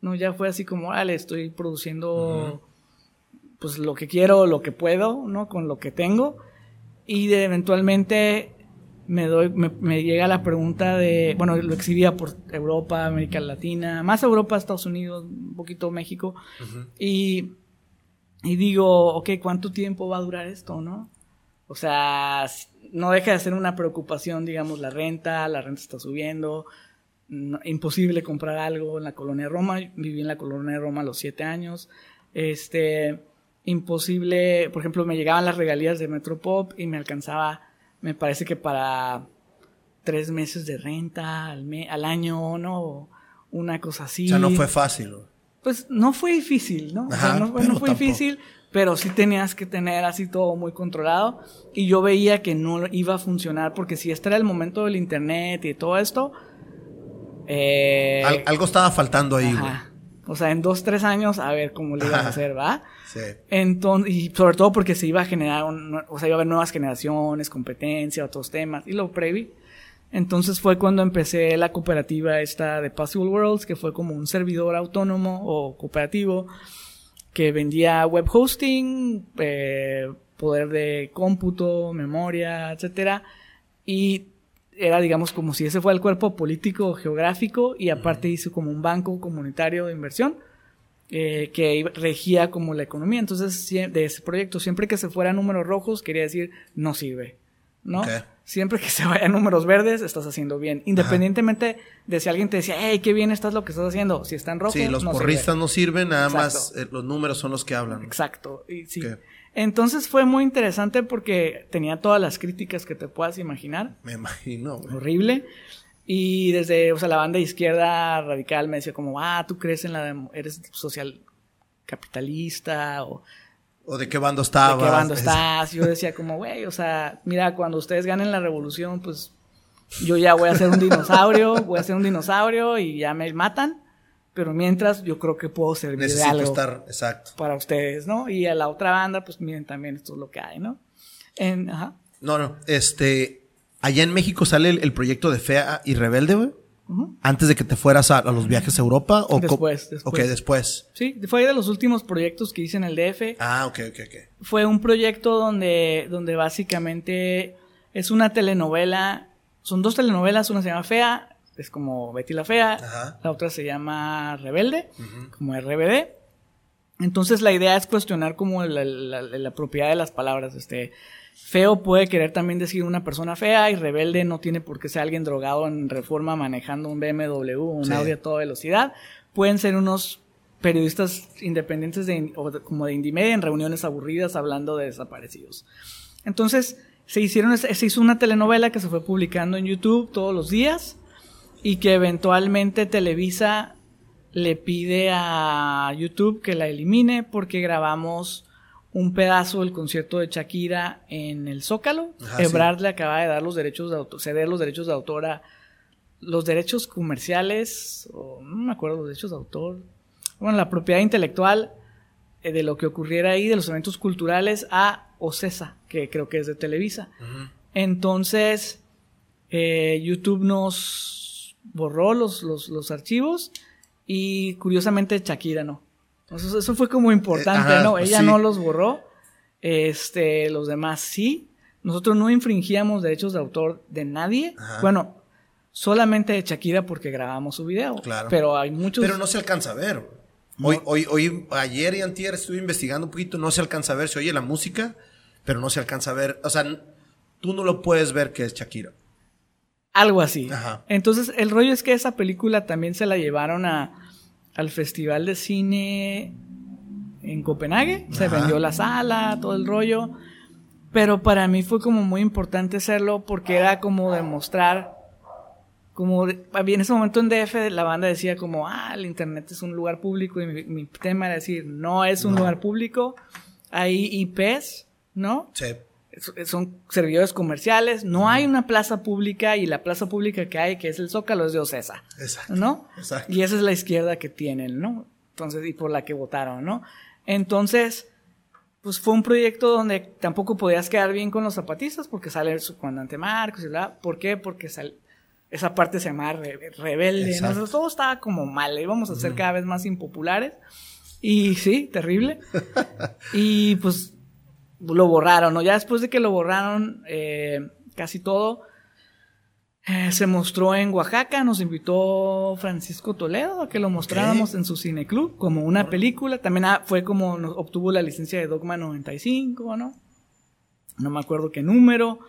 No, ya fue así como, vale, estoy produciendo pues lo que quiero, lo que puedo, ¿no? Con lo que tengo. Y de, eventualmente me doy, me, me llega la pregunta de, bueno, lo exhibía por Europa, América Latina, más Europa, Estados Unidos, un poquito México. Y, y digo, ok, ¿cuánto tiempo va a durar esto, no? O sea, no deja de ser una preocupación, digamos, la renta, la renta está subiendo, no- imposible comprar algo en la colonia de Roma, viví en la colonia de Roma a los siete años, este, imposible, por ejemplo, me llegaban las regalías de Metropop y me alcanzaba, me parece que para tres meses de renta al, me- al año, ¿no? una cosa así. O sea, no fue fácil. Pues no fue difícil, ¿no? Ajá, no, fue- pero no fue tampoco. difícil, pero sí tenías que tener así todo muy controlado. Y yo veía que no iba a funcionar, porque si este era el momento del internet y todo esto, eh, Al- algo estaba faltando ahí, güey. ajá. O sea, en dos, tres años, a ver cómo le iban a hacer, ¿va? Sí. Entonces, y sobre todo porque se iba a generar, un- o sea, iba a haber nuevas generaciones, competencia, otros temas, y lo previ. Entonces fue cuando empecé la cooperativa esta de Possible Worlds, que fue como un servidor autónomo o cooperativo que vendía web hosting, eh, poder de cómputo, memoria, etcétera, y era digamos como si ese fuera el cuerpo político geográfico y aparte hizo como un banco comunitario de inversión eh, que regía como la economía. Entonces, de ese proyecto, siempre que se fuera números rojos, quería decir no sirve, ¿no? Siempre que se vaya a números verdes, estás haciendo bien. Independientemente de si alguien te decía, hey, qué bien estás lo que estás haciendo. Si está en rojo, Sí, los no sirve. porristas no sirven, nada Exacto. más eh, los números son los que hablan. Exacto. Y sí. Entonces fue muy interesante porque tenía todas las críticas que te puedas imaginar. Me imagino, güey. Horrible. Y desde, o sea, la banda de izquierda radical me decía como, ah, tú crees en la, eres social capitalista o ¿O de qué bando de estabas? qué bando Es- estás. Yo decía como, güey, o sea, mira, cuando ustedes ganen la revolución, pues yo ya voy a ser un dinosaurio, voy a ser un dinosaurio y ya me matan. Pero mientras yo creo que puedo servir de Necesito algo estar, exacto. para ustedes, ¿no? Y a la otra banda, pues miren también esto es lo que hay, ¿no? En, ajá. No, no, este, allá en México sale el, el proyecto de Fea y Rebelde, güey. Antes de que te fueras a, a los viajes a Europa o Después, después. Ok, después. Sí, fue de los últimos proyectos que hice en el DF. Ah, ok, ok, ok. Fue un proyecto donde, donde básicamente es una telenovela. Son dos telenovelas, una se llama Fea, es como Betty la Fea. Ajá. La otra se llama Rebelde, como RBD. Entonces la idea es cuestionar como la, la- la propiedad de las palabras. Este, feo puede querer también decir una persona fea y rebelde no tiene por qué ser alguien drogado en reforma manejando un BMW o un Sí. Audi a toda velocidad. Pueden ser unos periodistas independientes de, o de- como de Indymedia en reuniones aburridas hablando de desaparecidos. Entonces se hicieron se hizo una telenovela que se fue publicando en YouTube todos los días y que eventualmente Televisa le pide a YouTube que la elimine porque grabamos un pedazo del concierto de Shakira en el Zócalo. Ajá, Ebrard le acaba de dar los derechos de autor, ceder los derechos de autor a los derechos comerciales, o no me acuerdo, los derechos de autor, bueno, la propiedad intelectual eh, de lo que ocurriera ahí, de los eventos culturales, a Ocesa, que creo que es de Televisa. Entonces, eh, YouTube nos borró los, los, los archivos y curiosamente Shakira no. Entonces, eso fue como importante, Eh, ajá, ¿no? pues Ella sí. no los borró, este, los demás sí. Nosotros no infringíamos derechos de autor de nadie. Ajá. Bueno, solamente de Shakira porque grabamos su video. Claro. Pero hay muchos. Pero no se alcanza a ver. Hoy, hoy, hoy, ayer y antier estuve investigando un poquito, no se alcanza a ver, se oye la música, pero no se alcanza a ver, o sea, tú no lo puedes ver que es Shakira. Algo así. Ajá. Entonces, el rollo es que esa película también se la llevaron a, al Festival de Cine en Copenhague. Se Ajá. vendió la sala, todo el rollo. Pero para mí fue como muy importante hacerlo porque era como demostrar, como en ese momento en DF la banda decía como, ah, el internet es un lugar público y mi, mi tema era decir, no es un No. lugar público, hay IPs, ¿no? Sí. Son servidores comerciales, no hay una plaza pública y la plaza pública que hay, que es el Zócalo, es de Ocesa, Exacto. ¿no? Exacto. Y esa es la izquierda que tienen, ¿no? Entonces, y por la que votaron, ¿no? Entonces, pues fue un proyecto donde tampoco podías quedar bien con los zapatistas porque sale su comandante Marcos y bla. ¿Por qué? Porque esa parte se llama re- rebelde, ¿no? Exacto. Entonces, todo estaba como mal, íbamos a ser cada vez más impopulares. Y sí, terrible. y pues lo borraron, ¿no? Ya después de que lo borraron eh, casi todo, eh, se mostró en Oaxaca, nos invitó Francisco Toledo a que lo mostráramos en su cineclub como una película. También ah, fue como nos obtuvo la licencia de Dogma 95, ¿no? No me acuerdo qué número.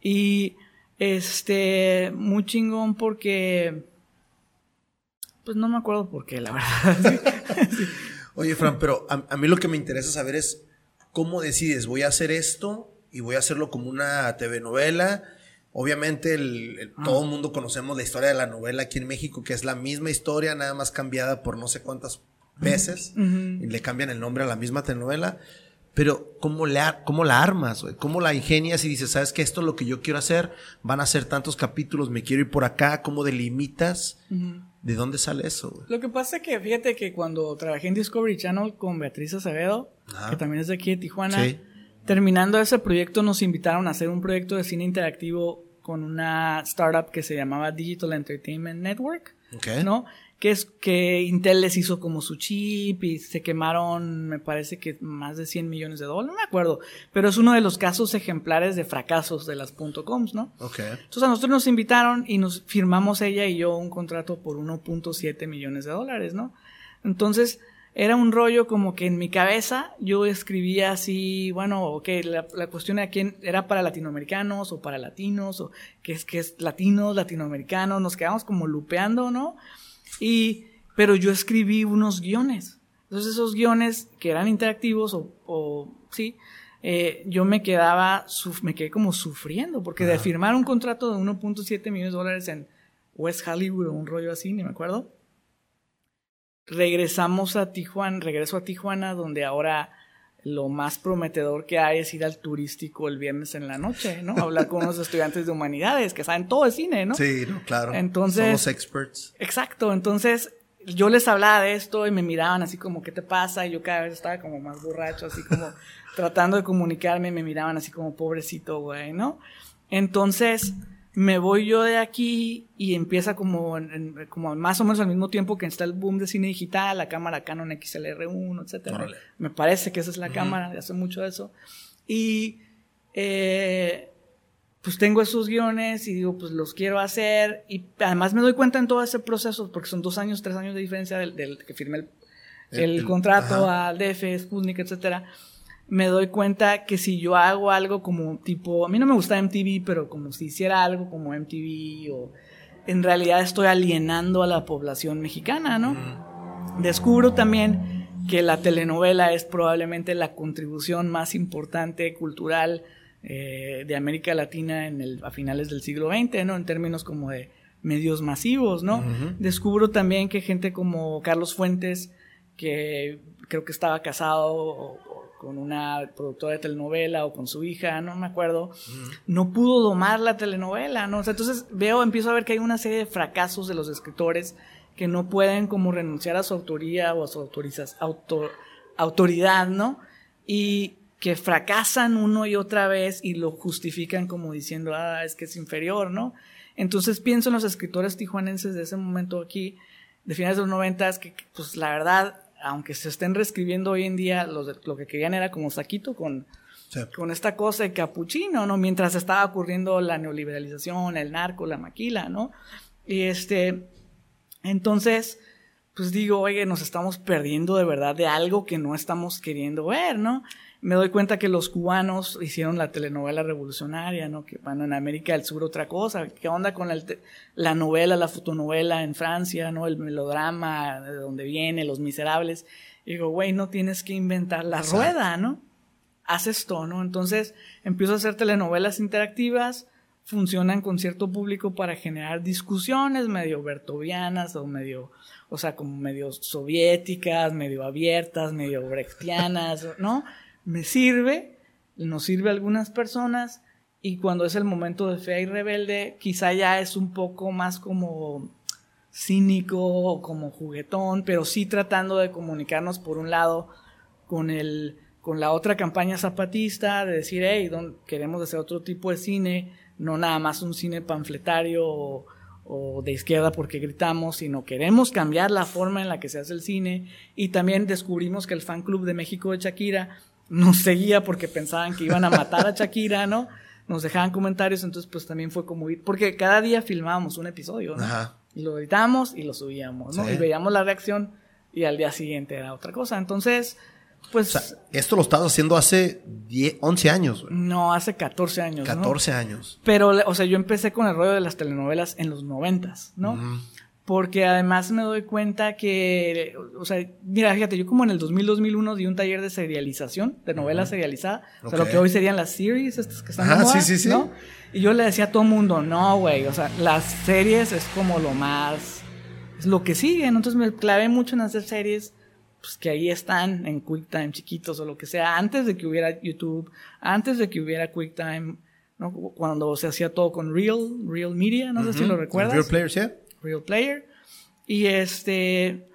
Y este, muy chingón porque... Pues no me acuerdo por qué, la verdad. Oye, Fran, pero a, a mí lo que me interesa saber es cómo decides, voy a hacer esto y voy a hacerlo como una TV novela Obviamente, el, Ah. todo el mundo conocemos la historia de la novela aquí en México, que es la misma historia, nada más cambiada por no sé cuántas veces. Y le cambian el nombre a la misma telenovela. Pero, ¿cómo, le ar- cómo la armas? ¿Cómo la ingenias y dices, sabes que esto es lo que yo quiero hacer? Van a ser tantos capítulos, me quiero ir por acá. ¿Cómo delimitas? ¿De dónde sale eso, güey? Lo que pasa es que fíjate que cuando trabajé en Discovery Channel con Beatriz Acevedo, Ajá. que también es de aquí de Tijuana, Sí. terminando ese proyecto nos invitaron a hacer un proyecto de cine interactivo con una startup que se llamaba Digital Entertainment Network. ¿no? Que es que Intel les hizo como su chip y se quemaron, me parece que más de 100 millones de dólares, no me acuerdo, pero es uno de los casos ejemplares de fracasos de las .coms, ¿no? Ok. Entonces a nosotros nos invitaron y nos firmamos ella y yo un contrato por 1.7 millones de dólares, ¿no? Entonces era un rollo como que en mi cabeza yo escribía así, bueno, ok, la, la cuestión de quién era para latinoamericanos o para latinos o qué es que es latinos, latinoamericanos, nos quedamos como lupeando, ¿no? Y, pero yo escribí unos guiones. Entonces esos guiones que eran interactivos o, o sí, eh, yo me quedaba, me quedé como sufriendo, porque de firmar un contrato de 1.7 millones de dólares en West Hollywood o un rollo así, ni me acuerdo, regresamos a Tijuana, regreso a Tijuana, donde ahora lo más prometedor que hay es ir al turístico el viernes en la noche, ¿no? Hablar con unos estudiantes de humanidades que saben todo de cine, ¿no? Sí, no, claro. Entonces- Somos experts. Exacto, entonces yo les hablaba de esto y me miraban así como, ¿qué te pasa? Y yo cada vez estaba como más borracho, así como tratando de comunicarme, me miraban así como, pobrecito, güey, ¿no? Entonces me voy yo de aquí y empieza como, en- en- como más o menos al mismo tiempo que está el boom de cine digital, la cámara Canon XLR1, etcétera. Órale. Me parece que esa es la cámara, de hace mucho de eso. Y eh, pues tengo esos guiones y digo, pues los quiero hacer. Y además me doy cuenta en todo ese proceso, porque son dos años, tres años de diferencia del, del que firmé el, el contrato al DF, Sputnik, etcétera. Me doy cuenta que si yo hago algo como tipo, a mí no me gusta MTV, pero como si hiciera algo como MTV o en realidad estoy alienando a la población mexicana, ¿no? Descubro también que la telenovela es probablemente la contribución más importante cultural eh, de América Latina en el, a finales del siglo XX, ¿no? En términos como de medios masivos, ¿no? Descubro también que gente como Carlos Fuentes, que creo que estaba casado o- o con una productora de telenovela o con su hija, no me acuerdo, no pudo domar la telenovela, ¿no? O sea, entonces veo, empiezo a ver que hay una serie de fracasos de los escritores que no pueden como renunciar a su autoría o a su autorizas, autor- autoridad, ¿no? Y que fracasan uno y otra vez y lo justifican como diciendo, ah, es que es inferior, ¿no? Entonces pienso en los escritores tijuanenses de ese momento aquí, de finales de los noventas, que que, pues la verdad, aunque se estén reescribiendo hoy en día, los de- lo que querían era como saquito con, Sí. con esta cosa de capuchino, ¿no? Mientras estaba ocurriendo la neoliberalización, el narco, la maquila, ¿no? Y este, entonces, pues digo, oye, nos estamos perdiendo de verdad de algo que no estamos queriendo ver, ¿no? Me doy cuenta que los cubanos hicieron la telenovela revolucionaria, ¿no? Que bueno, en América del Sur otra cosa. ¿Qué onda con el la novela, la fotonovela en Francia, ¿no? El melodrama, de donde viene, Los Miserables. Y digo, güey, no tienes que inventar la Exacto. rueda, ¿no? Haz esto, ¿no? Entonces empiezo a hacer telenovelas interactivas, funcionan con cierto público para generar discusiones medio bertovianas o medio, o sea, como medio soviéticas, medio abiertas, medio brechtianas, ¿no? Me sirve, nos sirve a algunas personas y cuando es el momento de fea y rebelde, quizá ya es un poco más como cínico o como juguetón, pero sí tratando de comunicarnos por un lado con el con la otra campaña zapatista de decir, hey, don- queremos hacer otro tipo de cine, no nada más un cine panfletario o, o de izquierda porque gritamos, sino queremos cambiar la forma en la que se hace el cine. Y también descubrimos que el fan club de México de Shakira nos seguía porque pensaban que iban a matar a Shakira, ¿no? Nos dejaban comentarios, entonces pues también fue como ir, porque cada día filmábamos un episodio, ¿no? Ajá. Y lo editamos y lo subíamos, ¿no? Sí. Y veíamos la reacción y al día siguiente era otra cosa. Entonces, pues O sea, esto lo estás haciendo hace 10, 11 años, güey. no, hace 14 años, ¿no? 14 años. Pero, o sea, yo empecé con el rollo de las telenovelas en los noventas, ¿no? Porque además me doy cuenta que, o sea, mira, fíjate, yo como en el 2000-2001 di un taller de serialización, de novela serializada, o sea, lo que hoy serían las series, estas que están Ajá, sí, sí, sí. ¿no? Y yo le decía a todo el mundo, no, güey, o sea, las series es como lo más, es lo que sigue, ¿no? Entonces me clavé mucho en hacer series, pues que ahí están, en QuickTime, chiquitos o lo que sea, antes de que hubiera YouTube, antes de que hubiera QuickTime, ¿no? Cuando se hacía todo con Real, Real Media, no sé si lo recuerdas. Real Player, sí. Real Player. Y este,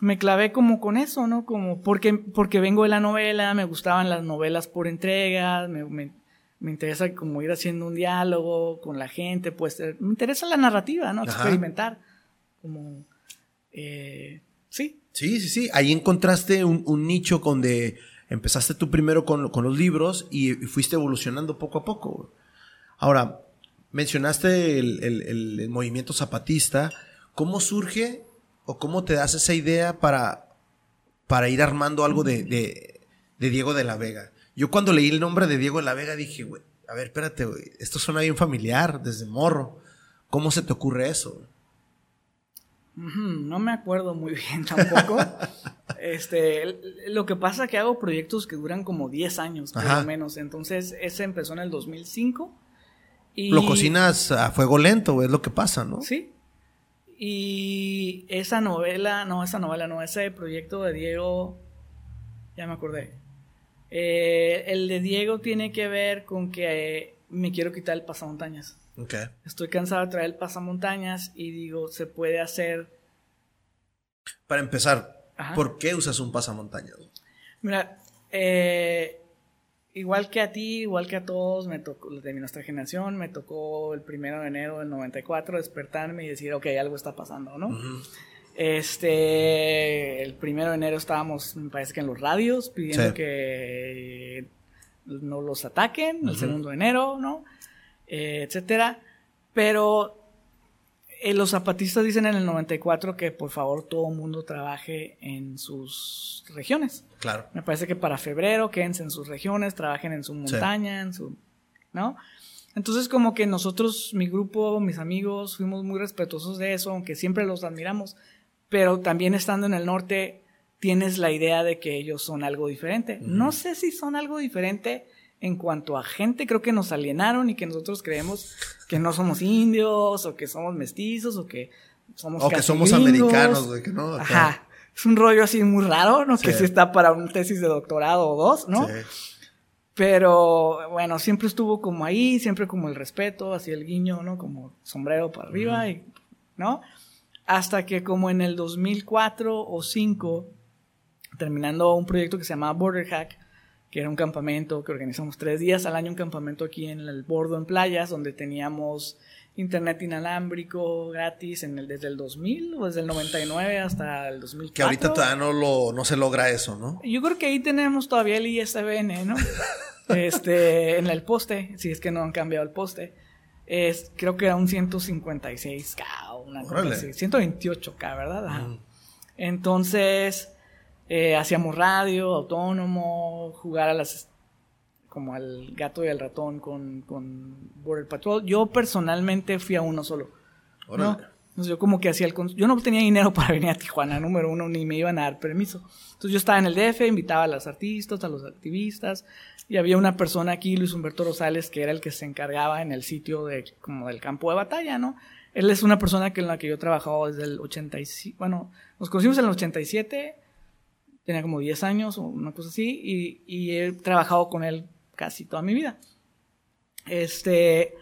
me clavé como con eso, ¿no? Como porque, porque vengo de la novela, me gustaban las novelas por entregas, me, me, me interesa como ir haciendo un diálogo con la gente, pues me interesa la narrativa, ¿no? Experimentar. Como, eh, sí. Sí, sí, sí. Ahí encontraste un, un nicho donde empezaste tú primero con, con los libros y, fuiste evolucionando poco a poco. Ahora, mencionaste el, el, el movimiento zapatista. ¿Cómo surge o cómo te das esa idea para, para ir armando algo de, de, de Diego de la Vega? Yo cuando leí el nombre de Diego de la Vega dije, güey, a ver, espérate, güey, esto suena bien familiar desde morro. ¿Cómo se te ocurre eso? No me acuerdo muy bien tampoco. este, lo que pasa es que hago proyectos que duran como 10 años, por lo menos. Entonces, ese empezó en el 2005. Y... Lo cocinas a fuego lento, es lo que pasa, ¿no? Sí. Y esa novela, no, esa novela, no, ese proyecto de Diego, ya me acordé. Eh, el de Diego tiene que ver con que me quiero quitar el pasamontañas. Okay. Estoy cansado de traer el pasamontañas y digo, se puede hacer. Para empezar, ¿por qué usas un pasamontañas? Mira, eh, igual que a ti, igual que a todos, me tocó, de nuestra generación, me tocó el primero de enero del 94 despertarme y decir, ok, algo está pasando, ¿no? Este, el primero de enero estábamos, me parece que en los radios, pidiendo que no los ataquen, el segundo de enero, ¿no? Eh, etcétera. Pero eh, los zapatistas dicen en el 94 que por favor todo mundo trabaje en sus regiones. Claro. Me parece que para febrero quédense en sus regiones, trabajen en su montaña, en su, ¿no? Entonces como que nosotros, mi grupo, mis amigos, fuimos muy respetuosos de eso, aunque siempre los admiramos, pero también estando en el norte tienes la idea de que ellos son algo diferente. No sé si son algo diferente en cuanto a gente, creo que nos alienaron y que nosotros creemos que no somos indios o que somos mestizos o que somos O que somos americanos, güey, que no. Ajá. Es un rollo así muy raro, ¿no? Que sí está para una tesis de doctorado o dos, ¿no? Sí. Pero bueno, siempre estuvo como ahí, siempre como el respeto, así el guiño, ¿no? Como sombrero para arriba, y, ¿no? Hasta que como en el 2004 o 2005, terminando un proyecto que se llamaba Border Hack, que era un campamento que organizamos tres días al año, un campamento aquí en el Bordo en Playas, donde teníamos internet inalámbrico gratis en el, desde el 2000 o desde el 99 hasta el 2004. Que ahorita todavía no, lo, no se logra eso, ¿no? Yo creo que ahí tenemos todavía el ISBN, ¿no? este, en el poste, si es que no han cambiado el poste. Es, creo que era un 156K o una cosa así, 128K, ¿verdad? Mm. Entonces, eh, hacíamos radio, autónomo, jugar a las como al gato y al ratón con, con Border Patrol. Yo personalmente fui a uno solo. ¿no? Entonces yo como que hacía el... Yo no tenía dinero para venir a Tijuana, número uno, ni me iban a dar permiso. Entonces yo estaba en el DF, invitaba a los artistas, a los activistas, y había una persona aquí, Luis Humberto Rosales, que era el que se encargaba en el sitio de, como del campo de batalla, ¿no? Él es una persona que en la que yo he trabajado desde el 87, bueno, nos conocimos en el 87, tenía como 10 años o una cosa así, y, y, he trabajado con él casi toda mi vida. Este,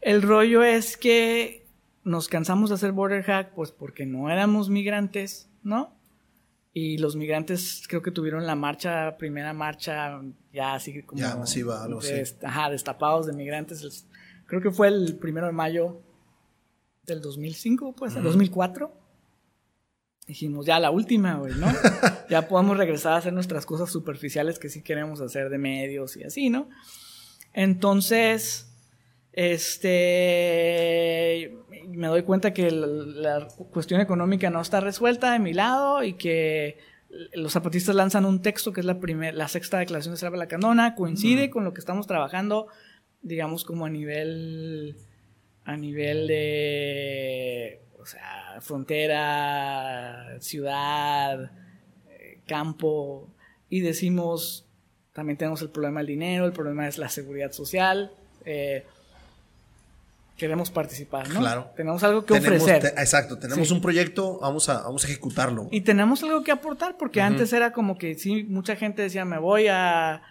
el rollo es que nos cansamos de hacer border hack, pues porque no éramos migrantes, ¿no? Y los migrantes creo que tuvieron la marcha, primera marcha, ya así como... Ya masiva, algo así. Ajá, destapados de migrantes. Creo que fue el primero de mayo del 2005, pues, el 2004 dijimos, ya la última, güey, ¿no? ya podemos regresar a hacer nuestras cosas superficiales que sí queremos hacer de medios y así, ¿no? Entonces, este, me doy cuenta que la, cuestión económica no está resuelta de mi lado y que los zapatistas lanzan un texto que es la primera, la sexta declaración de Salva la Candona, coincide con lo que estamos trabajando, digamos como a nivel, a nivel de O sea, frontera, ciudad, eh, campo, y decimos, también tenemos el problema del dinero, el problema es la seguridad social. Eh, queremos participar, ¿no? Claro. Tenemos algo que ofrecer. exacto, tenemos un proyecto, vamos a, vamos a ejecutarlo. Y tenemos algo que aportar, porque antes era como que sí, mucha gente decía, me voy a,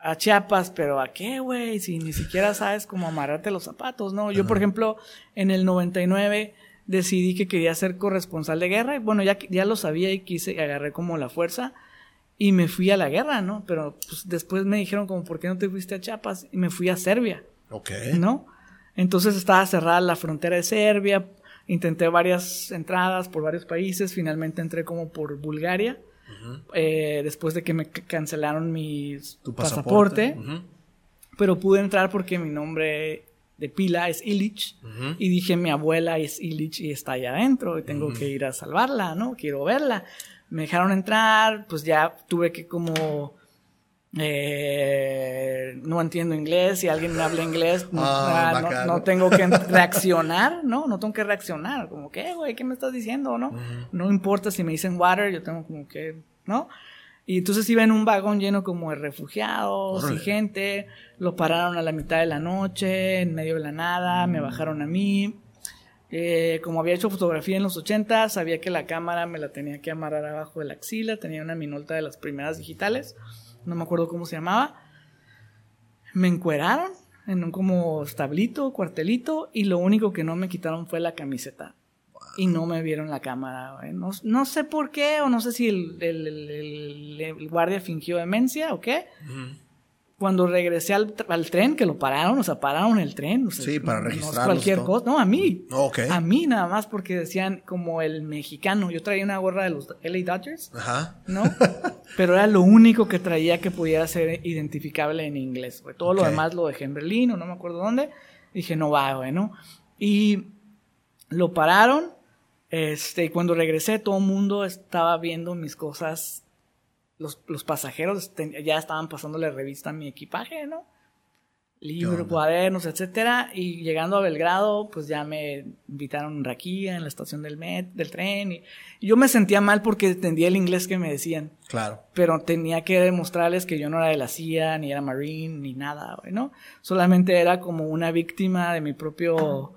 a Chiapas, pero ¿a qué, güey? Si ni siquiera sabes cómo amarrarte los zapatos, ¿no? Yo, por ejemplo, en el 99 decidí que quería ser corresponsal de guerra, y bueno, ya, ya lo sabía y quise, agarré como la fuerza. Y me fui a la guerra, ¿no? Pero pues, después me dijeron como, ¿por qué no te fuiste a Chiapas? Y me fui a Serbia. Ok. ¿No? Entonces estaba cerrada la frontera de Serbia, intenté varias entradas por varios países, finalmente entré como por Bulgaria, eh, después de que me cancelaron mi pasaporte, pero pude entrar porque mi nombre de pila es Illich y dije mi abuela es Illich y está allá adentro y tengo que ir a salvarla, ¿no? Quiero verla. Me dejaron entrar, pues ya tuve que como eh, no entiendo inglés, si alguien me habla inglés, no, ah, no, tengo que reaccionar, ¿no? No tengo que reaccionar, como que, güey, ¿qué me estás diciendo, no? No importa si me dicen water, yo tengo como que, ¿no? Y entonces iba en un vagón lleno como de refugiados y gente, lo pararon a la mitad de la noche, en medio de la nada, me bajaron a mí. Eh, como había hecho fotografía en los 80, sabía que la cámara me la tenía que amarrar abajo de la axila, tenía una minolta de las primeras digitales no me acuerdo cómo se llamaba. Me encueraron en un como establito, cuartelito, y lo único que no me quitaron fue la camiseta. Y no me vieron la cámara. No, sé por qué, o no sé si el, guardia fingió demencia o qué cuando regresé al, tren, que lo pararon, o sea, pararon el tren. sí, para registrar. No cualquier cosa, no, a mí. A mí nada más porque decían como el mexicano. Yo traía una gorra de los LA Dodgers. Ajá. ¿No? Pero era lo único que traía que pudiera ser identificable en inglés. Todo lo demás lo dejé en Berlín o no me acuerdo dónde. Dije, no va, güey, ¿no? Y lo pararon. Este, y cuando regresé, todo el mundo estaba viendo mis cosas los, los pasajeros ya estaban pasándole revista a mi equipaje, ¿no? Libros, cuadernos, etcétera. Y llegando a Belgrado, pues ya me invitaron Raquía en la estación del met, del tren. Y, yo me sentía mal porque entendía el inglés que me decían. Claro. Pero tenía que demostrarles que yo no era de la CIA, ni era Marine, ni nada, ¿no? Solamente era como una víctima de mi propio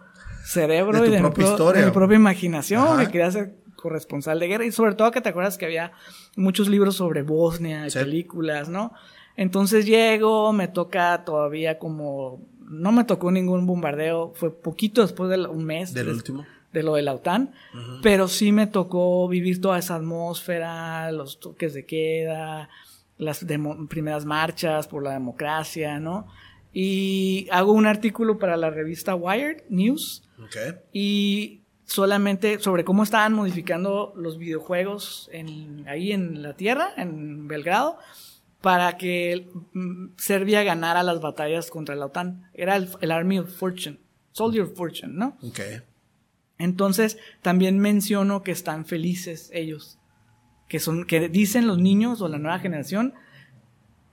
cerebro y de, mi, de mi, propia imaginación. Que quería ser corresponsal de guerra. Y sobre todo que te acuerdas que había muchos libros sobre Bosnia y películas, ¿no? Entonces llego, me toca todavía como, no me tocó ningún bombardeo, fue poquito después de un mes. Del último. De lo de la OTAN, pero sí me tocó vivir toda esa atmósfera, los toques de queda, las primeras marchas por la democracia, ¿no? Y hago un artículo para la revista Wired News. Okay. Y solamente sobre cómo estaban modificando los videojuegos en, ahí en la tierra, en Belgrado, para que mm, Serbia ganara las batallas contra la OTAN. Era el, Army of Fortune, Soldier of Fortune, ¿no? Ok. Entonces, también menciono que están felices ellos. Que son, que dicen los niños o la nueva generación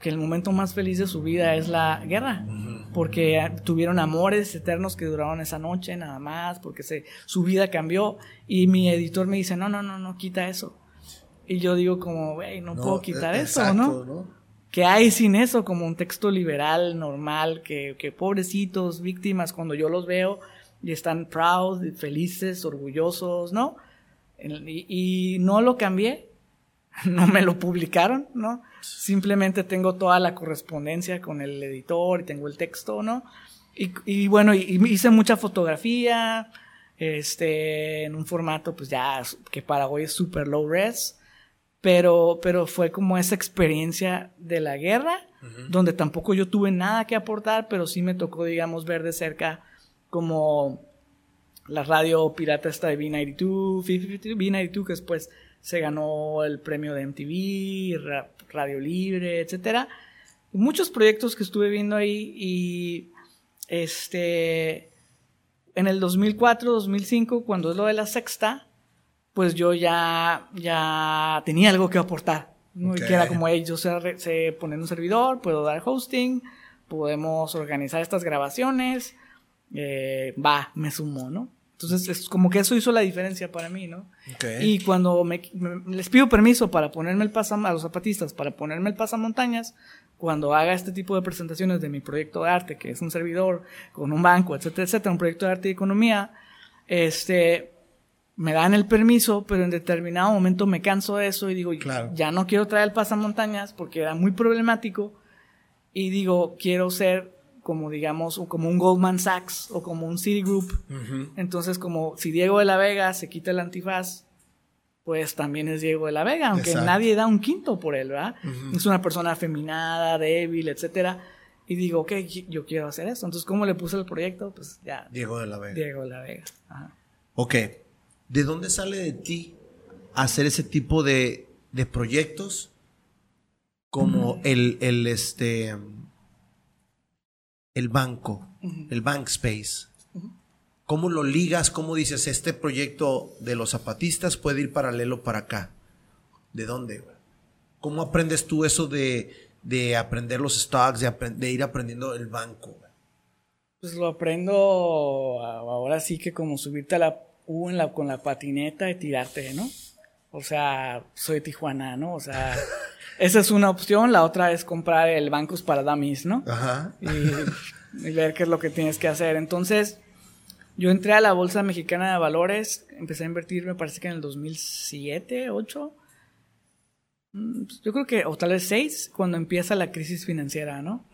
que el momento más feliz de su vida es la guerra, porque tuvieron amores eternos que duraron esa noche nada más, porque se, su vida cambió y mi editor me dice, no, no, no, no, quita eso. Y yo digo como, güey, no, puedo quitar e, eso, ¿no? ¿no? ¿Qué hay sin eso? Como un texto liberal, normal, que, que pobrecitos, víctimas, cuando yo los veo y están proud, felices, orgullosos, ¿no? y no lo cambié, no me lo publicaron, ¿no? Simplemente tengo toda la correspondencia con el editor y tengo el texto, ¿no? Y, bueno, y, hice mucha fotografía, este, en un formato, pues ya, que para hoy es super low res, pero, pero fue como esa experiencia de la guerra, donde tampoco yo tuve nada que aportar, pero sí me tocó, digamos, ver de cerca como la radio pirata esta de B92, B92, que después se ganó el premio de MTV, Radio Libre, etcétera. Muchos proyectos que estuve viendo ahí y este en el 2004, 2005, cuando es lo de la sexta, pues yo ya, ya tenía algo que aportar. ¿no? Que era como, ellos yo sé, poner un servidor, puedo dar hosting, podemos organizar estas grabaciones, eh, va, me sumo, ¿no? Entonces, es como que eso hizo la diferencia para mí, ¿no? Y cuando me, les pido permiso para ponerme el pasam a los zapatistas, para ponerme el pasamontañas, cuando haga este tipo de presentaciones de mi proyecto de arte, que es un servidor con un banco, etcétera, etcétera, un proyecto de arte y economía, este, me dan el permiso, pero en determinado momento me canso de eso y digo, ya no quiero traer el pasamontañas porque era muy problemático y digo, quiero ser como digamos, como un Goldman Sachs o como un Citigroup. Entonces, como si Diego de la Vega se quita el antifaz, pues también es Diego de la Vega, aunque nadie da un quinto por él, ¿verdad? Es una persona afeminada, débil, etcétera. Y digo, ok, yo quiero hacer eso. Entonces, ¿cómo le puse el proyecto? Pues ya. Diego de la Vega. Diego de la Vega. Ok. ¿De dónde sale de ti hacer ese tipo de, de proyectos como el, el, este, el banco, el bank space. ¿Cómo lo ligas? ¿Cómo dices, este proyecto de los zapatistas puede ir paralelo para acá? ¿De dónde? ¿Cómo aprendes tú eso de, aprender los stocks, de, ir aprendiendo el banco? Pues lo aprendo ahora sí que como subirte a la U en la, con la patineta y tirarte, ¿no? O sea, soy Tijuana, ¿no? O sea, esa es una opción. La otra es comprar el Bancos para Dummies, ¿no? Ajá. Y, ver qué es lo que tienes que hacer. Entonces, yo entré a la Bolsa Mexicana de Valores, empecé a invertir, me parece que en el 2007, 2008. Mm, pues, yo creo que, o tal vez 6, cuando empieza la crisis financiera, ¿no?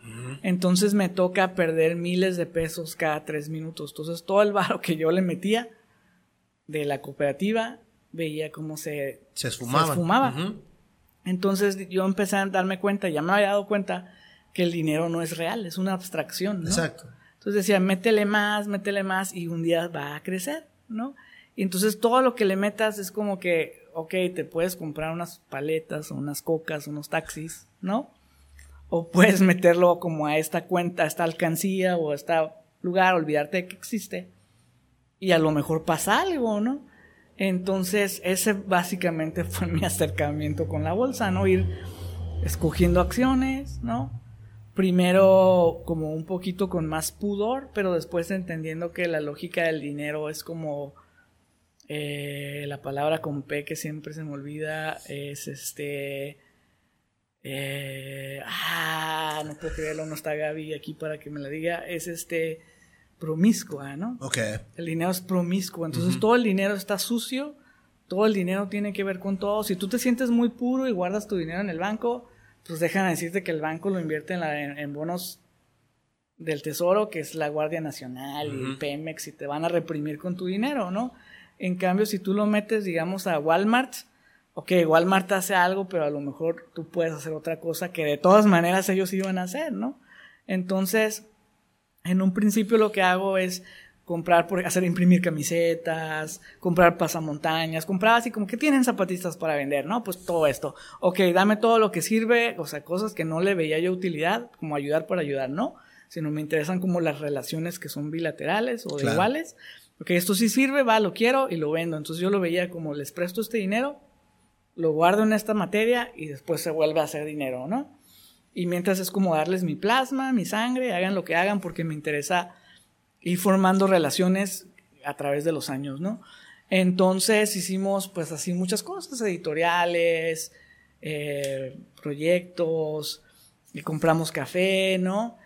Entonces me toca perder miles de pesos cada tres minutos. Entonces todo el barro que yo le metía de la cooperativa veía cómo se, se esfumaba. Se Entonces yo empecé a darme cuenta, ya me había dado cuenta que el dinero no es real, es una abstracción, ¿no? Exacto. Entonces decía, métele más, métele más y un día va a crecer, ¿no? Y entonces todo lo que le metas es como que, ok, te puedes comprar unas paletas o unas cocas, unos taxis, ¿no? O puedes meterlo como a esta cuenta, a esta alcancía o a este lugar, olvidarte de que existe. Y a lo mejor pasa algo, ¿no? Entonces, ese básicamente fue mi acercamiento con la bolsa, ¿no? Ir escogiendo acciones, ¿no? Primero como un poquito con más pudor, pero después entendiendo que la lógica del dinero es como eh, la palabra con P que siempre se me olvida, es este... Eh, ah, no puedo creerlo, no está Gaby aquí para que me la diga, es este promiscua, ¿no? Ok. El dinero es promiscuo, entonces todo el dinero está sucio, todo el dinero tiene que ver con todo. Si tú te sientes muy puro y guardas tu dinero en el banco, pues dejan de decirte que el banco lo invierte en, bonos del tesoro, que es la Guardia Nacional y el Pemex, y te van a reprimir con tu dinero, ¿no? En cambio, si tú lo metes, digamos, a Walmart, ok, Walmart hace algo, pero a lo mejor tú puedes hacer otra cosa que de todas maneras ellos iban a hacer, ¿no? Entonces, en un principio lo que hago es comprar, por hacer imprimir camisetas, comprar pasamontañas, comprar así como que tienen zapatistas para vender, ¿no? Pues todo esto. Ok, dame todo lo que sirve, o sea, cosas que no le veía yo utilidad, como ayudar por ayudar, ¿no? Sino me interesan como las relaciones que son bilaterales o de iguales. Ok, esto sí sirve, va, lo quiero y lo vendo. Entonces yo lo veía como les presto este dinero, lo guardo en esta materia y después se vuelve a hacer dinero, ¿no? Y mientras es como darles mi plasma, mi sangre, hagan lo que hagan porque me interesa ir formando relaciones a través de los años, ¿no? Entonces hicimos pues así muchas cosas, editoriales, eh, proyectos, y compramos café, ¿no?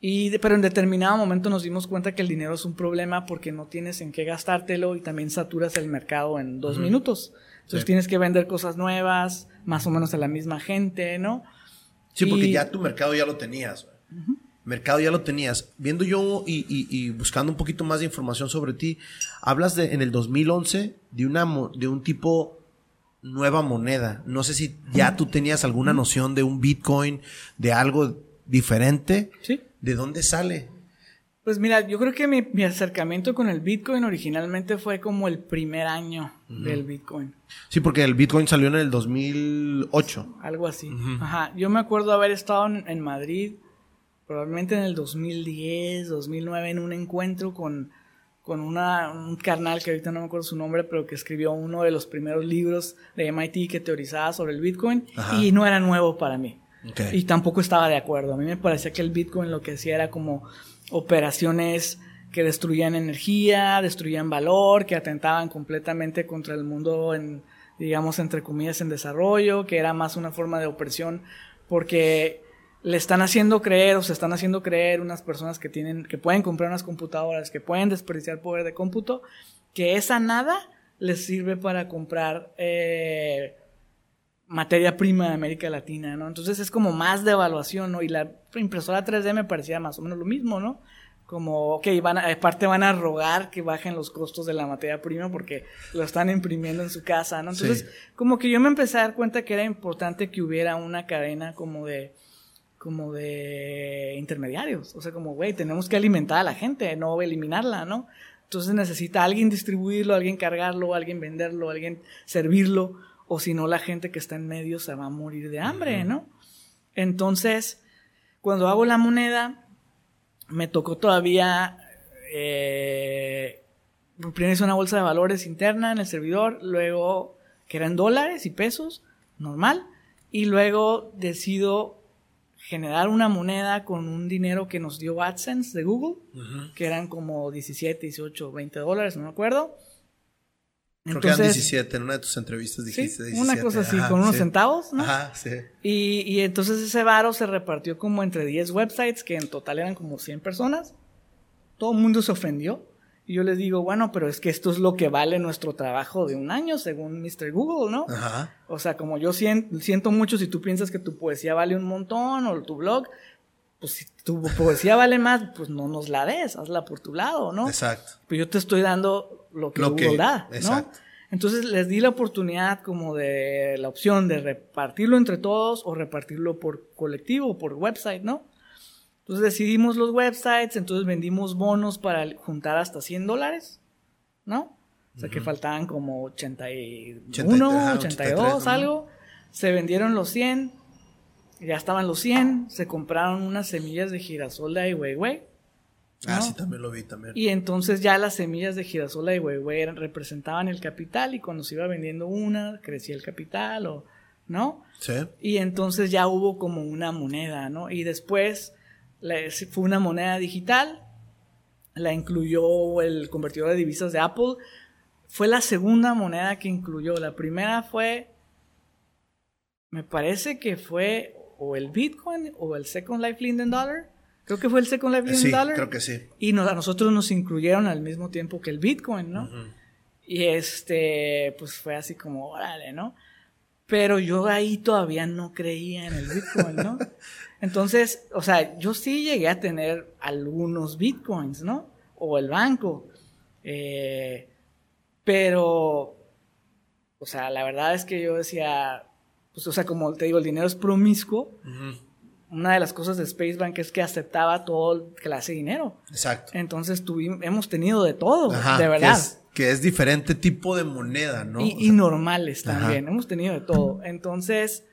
Y pero en determinado momento nos dimos cuenta que el dinero es un problema porque no tienes en qué gastártelo y también saturas el mercado en dos minutos. Entonces tienes que vender cosas nuevas, más o menos a la misma gente, ¿no? Sí, porque ya tu mercado ya lo tenías. Mercado ya lo tenías. Viendo yo y, buscando un poquito más de información sobre ti, hablas de en el 2011 de, una, de un tipo nueva moneda. No sé si ya tú tenías alguna noción de un Bitcoin, de algo diferente. Sí. ¿De dónde sale? Pues mira, yo creo que mi, acercamiento con el Bitcoin originalmente fue como el primer año del Bitcoin. Sí, porque el Bitcoin salió en el 2008. Algo así. Ajá. Yo me acuerdo haber estado en, Madrid, probablemente en el 2010, 2009, en un encuentro con, con una, un carnal que ahorita no me acuerdo su nombre, pero que escribió uno de los primeros libros de MIT que teorizaba sobre el Bitcoin y no era nuevo para mí. Y tampoco estaba de acuerdo. A mí me parecía que el Bitcoin lo que hacía era como operaciones que destruían energía, destruían valor, que atentaban completamente contra el mundo en, digamos, entre comillas, en desarrollo, que era más una forma de opresión, porque le están haciendo creer o se están haciendo creer unas personas que tienen, que pueden comprar unas computadoras, que pueden desperdiciar poder de cómputo, que esa nada les sirve para comprar eh, materia prima de América Latina, ¿no? Entonces es como más de evaluación, ¿no? Y la impresora 3D me parecía más o menos lo mismo, ¿no? Como, ok, van aparte van a rogar que bajen los costos de la materia prima porque lo están imprimiendo en su casa, ¿no? Entonces, como que yo me empecé a dar cuenta que era importante que hubiera una cadena como de, como de intermediarios. O sea, como, güey, tenemos que alimentar a la gente, no eliminarla, ¿no? Entonces necesita alguien distribuirlo, alguien cargarlo, alguien venderlo, alguien servirlo, o si no, la gente que está en medio se va a morir de hambre, ¿no? Entonces, cuando hago la moneda, me tocó todavía. Eh, primero hice una bolsa de valores interna en el servidor, luego que eran dólares y pesos, normal, y luego decido generar una moneda con un dinero que nos dio AdSense de Google, que eran como 17, 18, 20 dólares, no me acuerdo. Creo que eran 17, en una de tus entrevistas dijiste ¿sí? Una cosa así, con unos centavos, ¿no? Ajá, sí. Y, y entonces ese varo se repartió como entre 10 websites, que en total eran como 100 personas. Todo el mundo se ofendió. Y yo les digo, bueno, pero es que esto es lo que vale nuestro trabajo de un año, según Mr. Google, ¿no? Ajá. O sea, como yo siento, mucho si tú piensas que tu poesía vale un montón o tu blog, pues si tu poesía vale más, pues no nos la des, hazla por tu lado, ¿no? Exacto. Pero yo te estoy dando lo que Google da, ¿no? Exacto. Entonces les di la oportunidad como de la opción de repartirlo entre todos o repartirlo por colectivo, por website, ¿no? Entonces decidimos los websites, entonces vendimos bonos para juntar hasta 100 dólares, ¿no? O sea que faltaban como 81, 82, algo. Se vendieron los 100, ya estaban los 100, se compraron unas semillas de girasol de Ai Weiwei. Ah, sí, también lo vi también. Y entonces ya las semillas de girasol de Ai Weiwei representaban el capital y cuando se iba vendiendo una, crecía el capital o, ¿no? Sí. Y entonces ya hubo como una moneda, ¿no? Y después fue una moneda digital, la incluyó el convertidor de divisas de Apple. Fue la segunda moneda que incluyó. La primera fue, me parece que fue o el Bitcoin o el Second Life Linden Dollar. Creo que fue el Second Life Linden Dollar. creo que sí. Y a nosotros nos incluyeron al mismo tiempo que el Bitcoin, ¿no? Y este, pues fue así como, órale, ¿no? Pero yo ahí todavía no creía en el Bitcoin, ¿no? Entonces, o sea, yo sí llegué a tener algunos bitcoins, ¿no? O el banco. Eh, pero, o sea, la verdad es que yo decía, pues, o sea, como te digo, el dinero es promiscuo. Una de las cosas de Spacebank es que aceptaba todo clase de dinero. Exacto. Entonces tuvimos, hemos tenido de todo, de verdad. Que es, diferente tipo de moneda, ¿no? Y, normales también. Hemos tenido de todo. Entonces,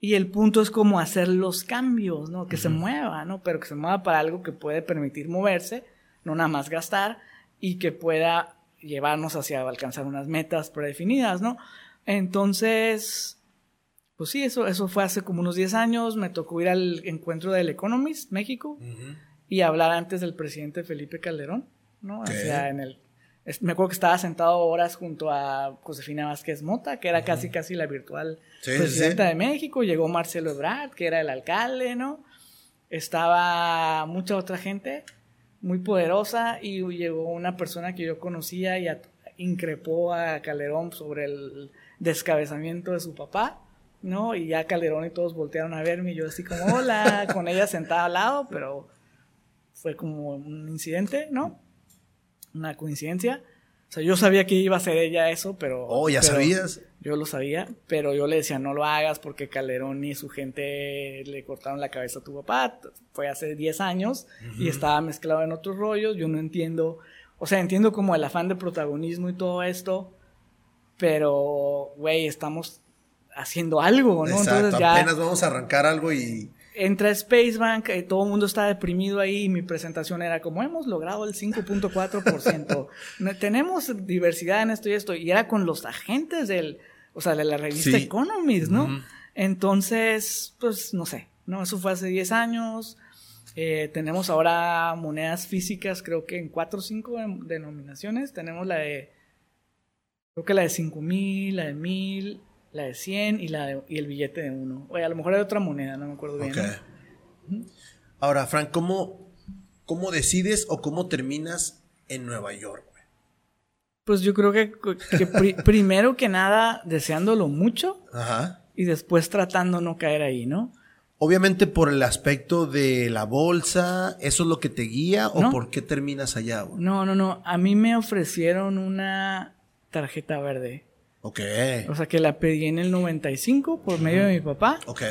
y el punto es como hacer los cambios, ¿no? Que se mueva, ¿no? Pero que se mueva para algo que puede permitir moverse, no nada más gastar, y que pueda llevarnos hacia alcanzar unas metas predefinidas, ¿no? Entonces, pues sí, eso, eso fue hace como unos 10 años, me tocó ir al encuentro del Economist México y hablar antes del presidente Felipe Calderón, ¿no? O sea, en el me acuerdo que estaba sentado horas junto a Josefina Vázquez Mota, que era casi casi la virtual presidenta de México. Llegó Marcelo Ebrard, que era el alcalde, ¿no? Estaba mucha otra gente muy poderosa y llegó una persona que yo conocía y increpó a Calderón sobre el descabezamiento de su papá, ¿no? Y ya Calderón y todos voltearon a verme y yo así como, hola, con ella sentada al lado, pero fue como un incidente, ¿no? una coincidencia. O sea, yo sabía que iba a ser ella eso, pero... Oh, ¿ya sabías? Yo lo sabía, pero yo le decía, no lo hagas porque Calderón y su gente le cortaron la cabeza a tu papá. Fue hace 10 años y estaba mezclado en otros rollos. Yo no entiendo... O sea, entiendo como el afán de protagonismo y todo esto, pero, güey, estamos haciendo algo, ¿no? Entonces ya... apenas vamos a arrancar algo y entra Spacebank, y todo el mundo está deprimido ahí y mi presentación era como hemos logrado el 5.4%. Tenemos diversidad en esto y esto. Y era con los agentes del, o sea, de la revista Economist, ¿no? Entonces, pues no sé, ¿no? Eso fue hace 10 años. Eh, tenemos ahora monedas físicas, creo que en cuatro o cinco denominaciones. Tenemos la de, creo que la de cinco mil, la de mil, la de 100 y, la y el billete de uno. Oye, a lo mejor hay otra moneda, no me acuerdo bien. Ahora, Frank, ¿cómo, ¿cómo decides o cómo terminas en Nueva York? Pues yo creo que, primero que nada deseándolo mucho y después tratando no caer ahí, ¿no? Obviamente por el aspecto de la bolsa, ¿eso es lo que te guía o por qué terminas allá? No, no, no. A mí me ofrecieron una tarjeta verde. Ok. O sea que la pedí en el 95 por medio de mi papá. Ok.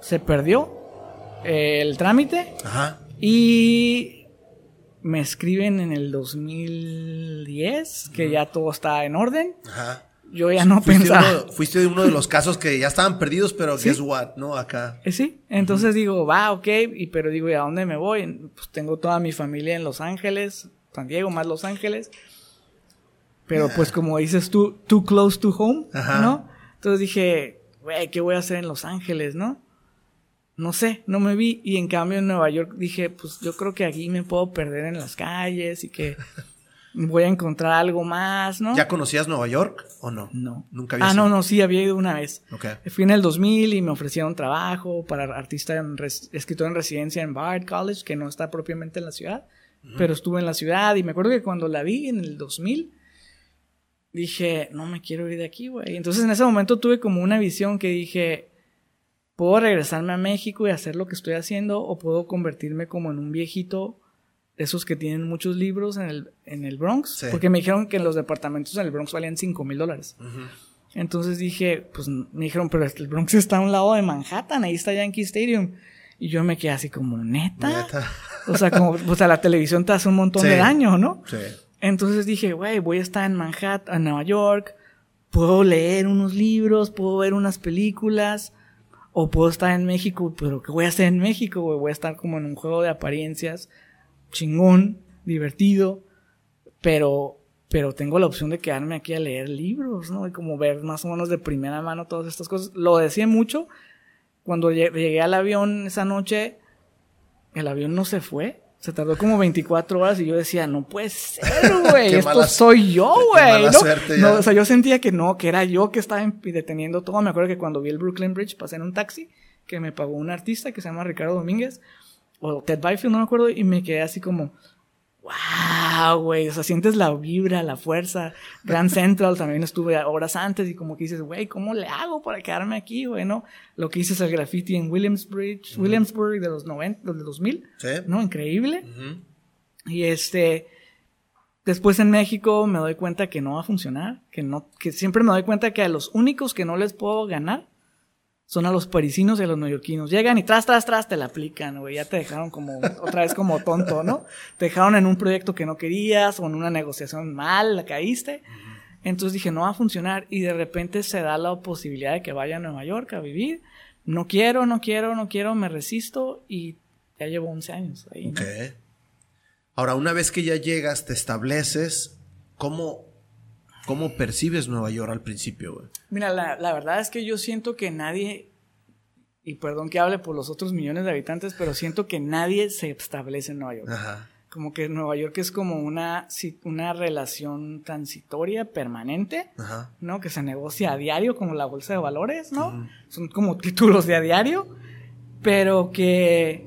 Se perdió el trámite. Ajá. Y me escriben en el 2010 que ya todo está en orden. Ajá yo ya no pensaba. fuiste de uno de los casos que ya estaban perdidos, pero guess what, ¿no? Acá. Eh, sí, entonces digo, va, ok, y, pero digo, ¿y a dónde me voy? Pues tengo toda mi familia en Los Ángeles, San Diego más Los Ángeles. Pero pues como dices tú, too close to home, ¿no? Entonces dije, güey, ¿qué voy a hacer en Los Ángeles, no? No sé, no me vi. Y en cambio en Nueva York dije, pues yo creo que aquí me puedo perder en las calles y que voy a encontrar algo más, ¿no? ¿Ya conocías Nueva York o no? No. Nunca había Ah, no, no, sí, había ido una vez. Okay. Fui en el 2000 y me ofrecieron trabajo para artista, en escritor en residencia en Bard College, que no está propiamente en la ciudad, pero estuve en la ciudad y me acuerdo que cuando la vi en el 2000, dije, no me quiero ir de aquí, güey. Entonces en ese momento tuve como una visión que dije, puedo regresarme a México y hacer lo que estoy haciendo o puedo convertirme como en un viejito esos que tienen muchos libros en el, en el Bronx, porque me dijeron que los departamentos en el Bronx valían 5 mil dólares. Entonces dije, pues me dijeron, pero el Bronx está a un lado de Manhattan, ahí está Yankee Stadium. Y yo me quedé así como, neta. O sea, como, o sea, la televisión te hace un montón de daño, ¿no? Sí. Entonces dije, güey, voy a estar en Manhattan, en Nueva York, puedo leer unos libros, puedo ver unas películas, o puedo estar en México, pero ¿qué voy a hacer en México? Voy a estar como en un juego de apariencias chingón, divertido, pero, pero tengo la opción de quedarme aquí a leer libros, ¿no? Y como ver más o menos de primera mano todas estas cosas. Lo decía mucho. Cuando llegué al avión esa noche, el avión no se fue. Se tardó como 24 horas y yo decía, no puede ser, güey, esto soy yo, güey. ¿no? o sea, yo sentía que no, que era yo que estaba deteniendo todo. Me acuerdo que cuando vi el Brooklyn Bridge pasé en un taxi que me pagó un artista que se llama Ricardo Domínguez o Ted Byfield, no me acuerdo, y me quedé así como, wow, güey, o sea, sientes la vibra, la fuerza. Grand Central también estuve horas antes y como que dices, güey, ¿cómo le hago para quedarme aquí, güey, no? Lo que hice el graffiti en Williamsbridge, Williamsburg de los 90, de 2000, ¿Sí? ¿no? Increíble. Y este, después en México me doy cuenta que no va a funcionar, que no, que siempre me doy cuenta que a los únicos que no les puedo ganar son a los parisinos y a los neoyorquinos. Llegan y tras, tras, tras te la aplican, güey. Ya te dejaron como, otra vez como tonto, ¿no? Te dejaron en un proyecto que no querías o en una negociación mal, la caíste. Entonces dije, no va a funcionar. Y de repente se da la posibilidad de que vaya a Nueva York a vivir. No quiero, no quiero, no quiero, me resisto y ya llevo 11 años ahí. Ahora, una vez que ya llegas, te estableces, ¿cómo, ¿Cómo percibes Nueva York al principio, güey? Mira, la, la, verdad es que yo siento que nadie, y perdón que hable por los otros millones de habitantes, pero siento que nadie se establece en Nueva York. Ajá. Como que Nueva York es como una, una relación transitoria, permanente, Ajá. ¿no? Que se negocia a diario, como la bolsa de valores, ¿no? Son como títulos de a diario, pero que,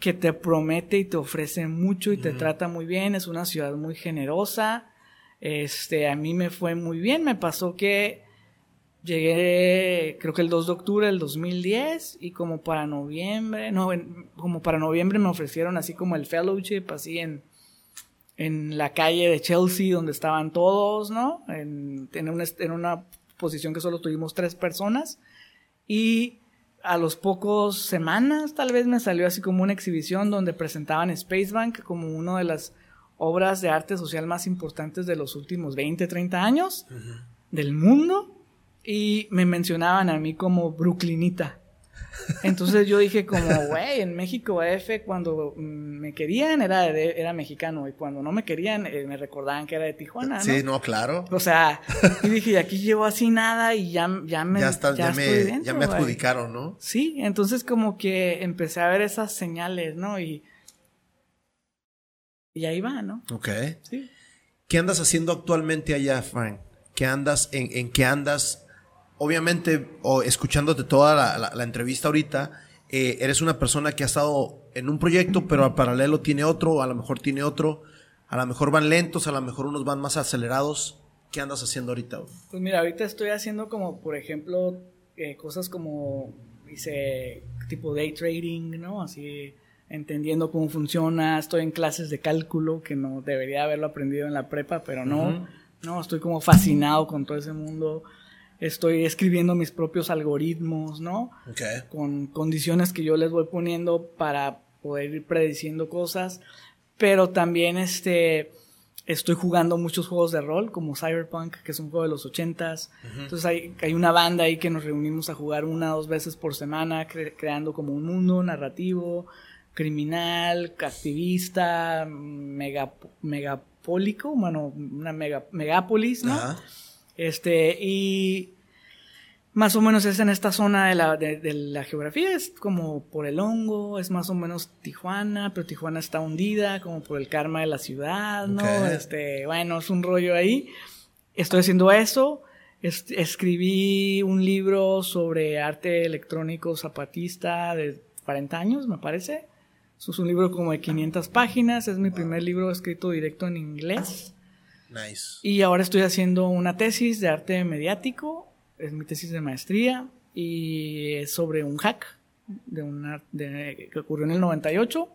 que te promete y te ofrece mucho y te trata muy bien. Es una ciudad muy generosa este, a mí me fue muy bien, me pasó que llegué, creo que el 2 de octubre del 2010 y como para noviembre, no, como para noviembre me ofrecieron así como el fellowship, así en, en la calle de Chelsea donde estaban todos, ¿no? En, en, una, en una posición que solo tuvimos tres personas y a los pocos semanas tal vez me salió así como una exhibición donde presentaban Spacebank como uno de las obras de arte social más importantes de los últimos 20, 30 años del mundo y me mencionaban a mí como Brooklynita. Entonces yo dije como, güey, en México F cuando me querían era, era mexicano y cuando no me querían eh, me recordaban que era de Tijuana, ¿no? Sí, no, claro. O sea, y dije, y aquí llevo así nada y ya, ya me... Ya, ya, me, ya me adjudicaron, ¿no? Sí, entonces como que empecé a ver esas señales, ¿no? Y, y ahí va, ¿no? Ok. Sí. ¿Qué andas haciendo actualmente allá, Frank? ¿Qué andas, en, en qué andas obviamente, o escuchándote toda la, entrevista ahorita, eh, eres una persona que ha estado en un proyecto, pero al paralelo tiene otro, a lo mejor tiene otro, a lo mejor van lentos, a lo mejor unos van más acelerados. ¿Qué andas haciendo ahorita? Pues mira, ahorita estoy haciendo como, por ejemplo, eh, cosas como, hice tipo day trading, ¿no? Así entendiendo cómo funciona, estoy en clases de cálculo que no debería haberlo aprendido en la prepa, pero no, no, estoy como fascinado con todo ese mundo. Estoy escribiendo mis propios algoritmos, ¿no? Con condiciones que yo les voy poniendo para poder ir prediciendo cosas, pero también este estoy jugando muchos juegos de rol como Cyberpunk, que es un juego de los ochentas. Entonces hay, hay, una banda ahí que nos reunimos a jugar una o dos veces por semana, creando como un mundo narrativo, criminal, activista, mega, megapólico, bueno, una mega, megápolis, ¿no? Este, y más o menos es en esta zona de la, de, la geografía, es como por el hongo, es más o menos Tijuana, pero Tijuana está hundida, como por el karma de la ciudad, ¿no? Este, bueno, es un rollo ahí. Estoy haciendo eso. escribí un libro sobre arte electrónico zapatista de 40 años, me parece. Es un libro como de 500 páginas, es mi primer libro escrito directo en inglés. Nice. Y ahora estoy haciendo una tesis de arte mediático, es mi tesis de maestría y es sobre un hack de una, que ocurrió en el 98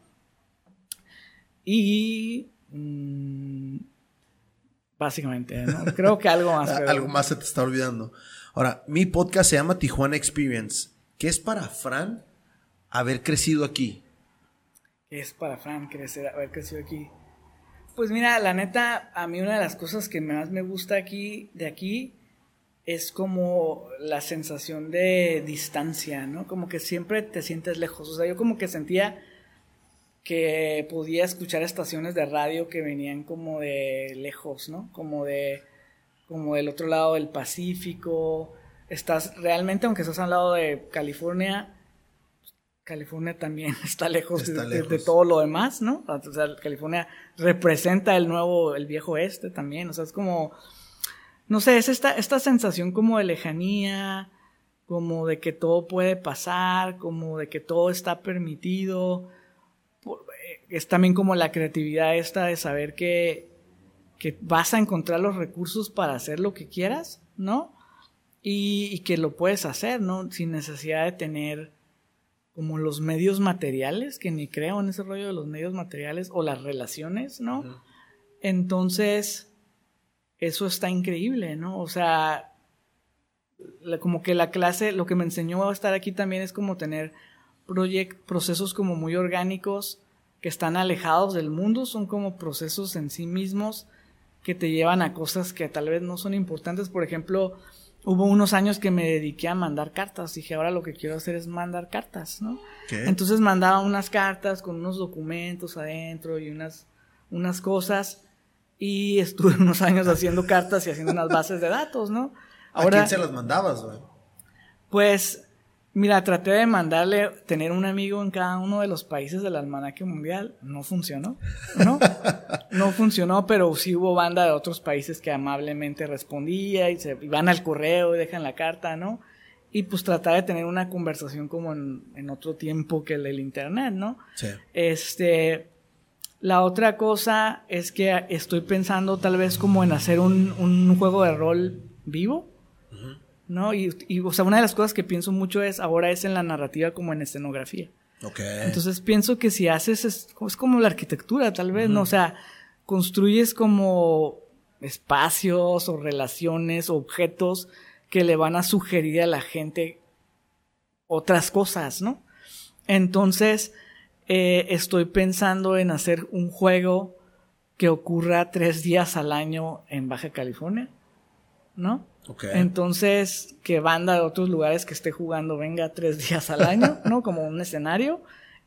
y mm, básicamente, creo que algo más. algo más se te está olvidando. Ahora, mi podcast se llama Tijuana Experience. ¿Qué es para Fran haber crecido aquí? ¿Qué es para Fran crecer, haber crecido aquí? Pues mira, la neta, a mí una de las cosas que más me gusta aquí, de aquí, es como la sensación de distancia, ¿no? Como que siempre te sientes lejos. O sea, yo como que sentía que podía escuchar estaciones de radio que venían como de lejos, ¿no? Como de como del otro lado del Pacífico. Estás realmente, aunque estás al lado de California, California también está lejos, de, todo lo demás, ¿no? O sea, California representa el nuevo, el viejo este también, o sea, es como, no sé, es esta, esta sensación como de lejanía, como de que todo puede pasar, como de que todo está permitido, eh, es también como la creatividad esta de saber que, que vas a encontrar los recursos para hacer lo que quieras, ¿no? Y, y que lo puedes hacer, ¿no? Sin necesidad de tener como los medios materiales, que ni creo en ese rollo de los medios materiales o las relaciones, ¿no? Entonces, eso está increíble, ¿no? O sea, como que la clase, lo que me enseñó a estar aquí también es como tener procesos como muy orgánicos que están alejados del mundo, son como procesos en sí mismos que te llevan a cosas que tal vez no son importantes, por ejemplo, hubo unos años que me dediqué a mandar cartas. Dije, ahora lo que quiero hacer es mandar cartas, ¿no? Entonces mandaba unas cartas con unos documentos adentro y unas, unas cosas. Y estuve unos años haciendo cartas y haciendo unas bases de datos, ¿no? Ahora, ¿A quién se las mandabas, güey? Pues Mira, traté de mandarle, tener un amigo en cada uno de los países del almanaque mundial. No funcionó, ¿no? no funcionó, pero sí hubo banda de otros países que amablemente respondía y se van al correo y dejan la carta, ¿no? Y pues tratar de tener una conversación como en, otro tiempo que el del internet, ¿no? Sí. Este, la otra cosa es que estoy pensando tal vez como en hacer un, un juego de rol vivo ¿no? Y, o sea, una de las cosas que pienso mucho es, ahora es en la narrativa como en escenografía. Entonces pienso que si haces, es, como la arquitectura, tal vez, ¿no? O sea, construyes como espacios o relaciones o objetos que le van a sugerir a la gente otras cosas, ¿no? Entonces, eh, estoy pensando en hacer un juego que ocurra tres días al año en Baja California ¿no? Entonces, que banda de otros lugares que esté jugando venga tres días al año, ¿no? Como un escenario,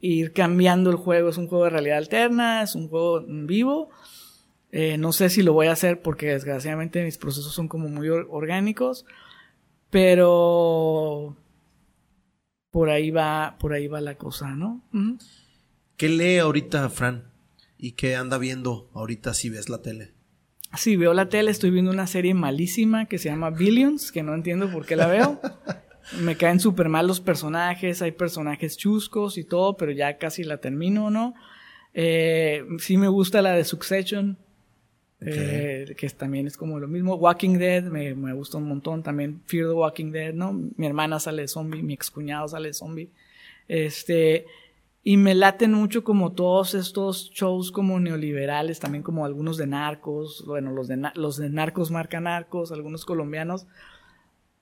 ir cambiando el juego. Es un juego de realidad alterna, es un juego en vivo. Eh, no sé si lo voy a hacer porque desgraciadamente mis procesos son como muy orgánicos, pero por ahí va, por ahí va la cosa, ¿no? ¿Qué lee ahorita, Fran? ¿Y qué anda viendo ahorita si ves la tele? Sí, veo la tele, estoy viendo una serie malísima que se llama Billions, que no entiendo por qué la veo. Me caen súper mal los personajes, hay personajes chuscos y todo, pero ya casi la termino, ¿no? Eh, sí me gusta la de Succession, eh, que también es como lo mismo. Walking Dead me, me, gusta un montón también. Fear the Walking Dead, ¿no? Mi hermana sale de zombie, mi excuñado sale de zombie. Este, y me laten mucho como todos estos shows como neoliberales, también como algunos de narcos, bueno, los de, los de narcos marca narcos, algunos colombianos,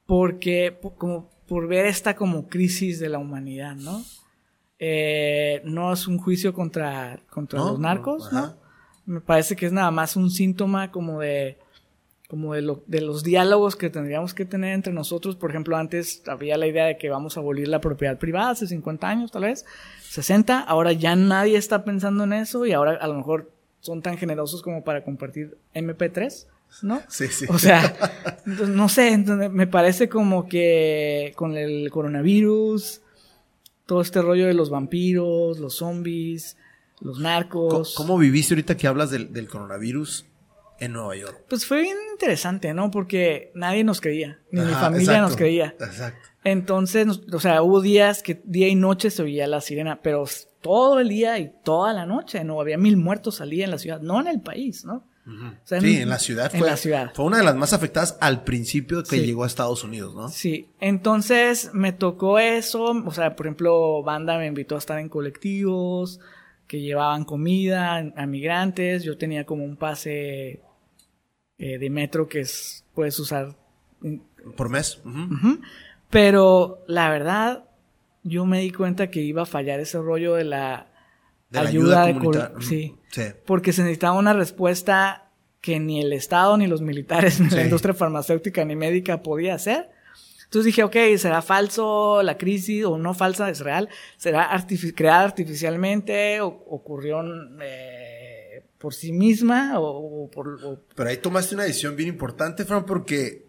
porque como por ver esta como crisis de la humanidad, ¿no? Eh, no es un juicio contra, contra los narcos, ¿no? Me parece que es nada más un síntoma como de como de, lo, de los diálogos que tendríamos que tener entre nosotros. Por ejemplo, antes había la idea de que vamos a abolir la propiedad privada hace 50 años, tal vez, 60. Ahora ya nadie está pensando en eso y ahora a lo mejor son tan generosos como para compartir MP3, ¿no? Sí, sí. O sea, no sé, me parece como que con el coronavirus, todo este rollo de los vampiros, los zombies, los narcos. ¿Cómo, viviste ahorita que hablas del, del coronavirus? en Nueva York. Pues fue bien interesante, ¿no? Porque nadie nos creía, ni mi familia nos creía. Exacto. Entonces, o sea, hubo días que día y noche se oía la sirena, pero todo el día y toda la noche, ¿no? Había mil muertos salía en la ciudad, no en el país, ¿no? Sí, en la ciudad fue, la ciudad. fue una de las más afectadas al principio que llegó a Estados Unidos, ¿no? Sí, entonces me tocó eso, o sea, por ejemplo, banda me invitó a estar en colectivos que llevaban comida a migrantes, yo tenía como un pase eh, de metro que es, puedes usar. Por mes. Pero la verdad, yo me di cuenta que iba a fallar ese rollo de la, ayuda, de sí. Porque se necesitaba una respuesta que ni el Estado, ni los militares, ni la industria farmacéutica, ni médica podía hacer. Entonces dije, ok, ¿será falso la crisis o no falsa? ¿Es real? ¿Será creada artificialmente? ¿O ocurrió eh, por sí misma o, por... Pero ahí tomaste una decisión bien importante, Fran, porque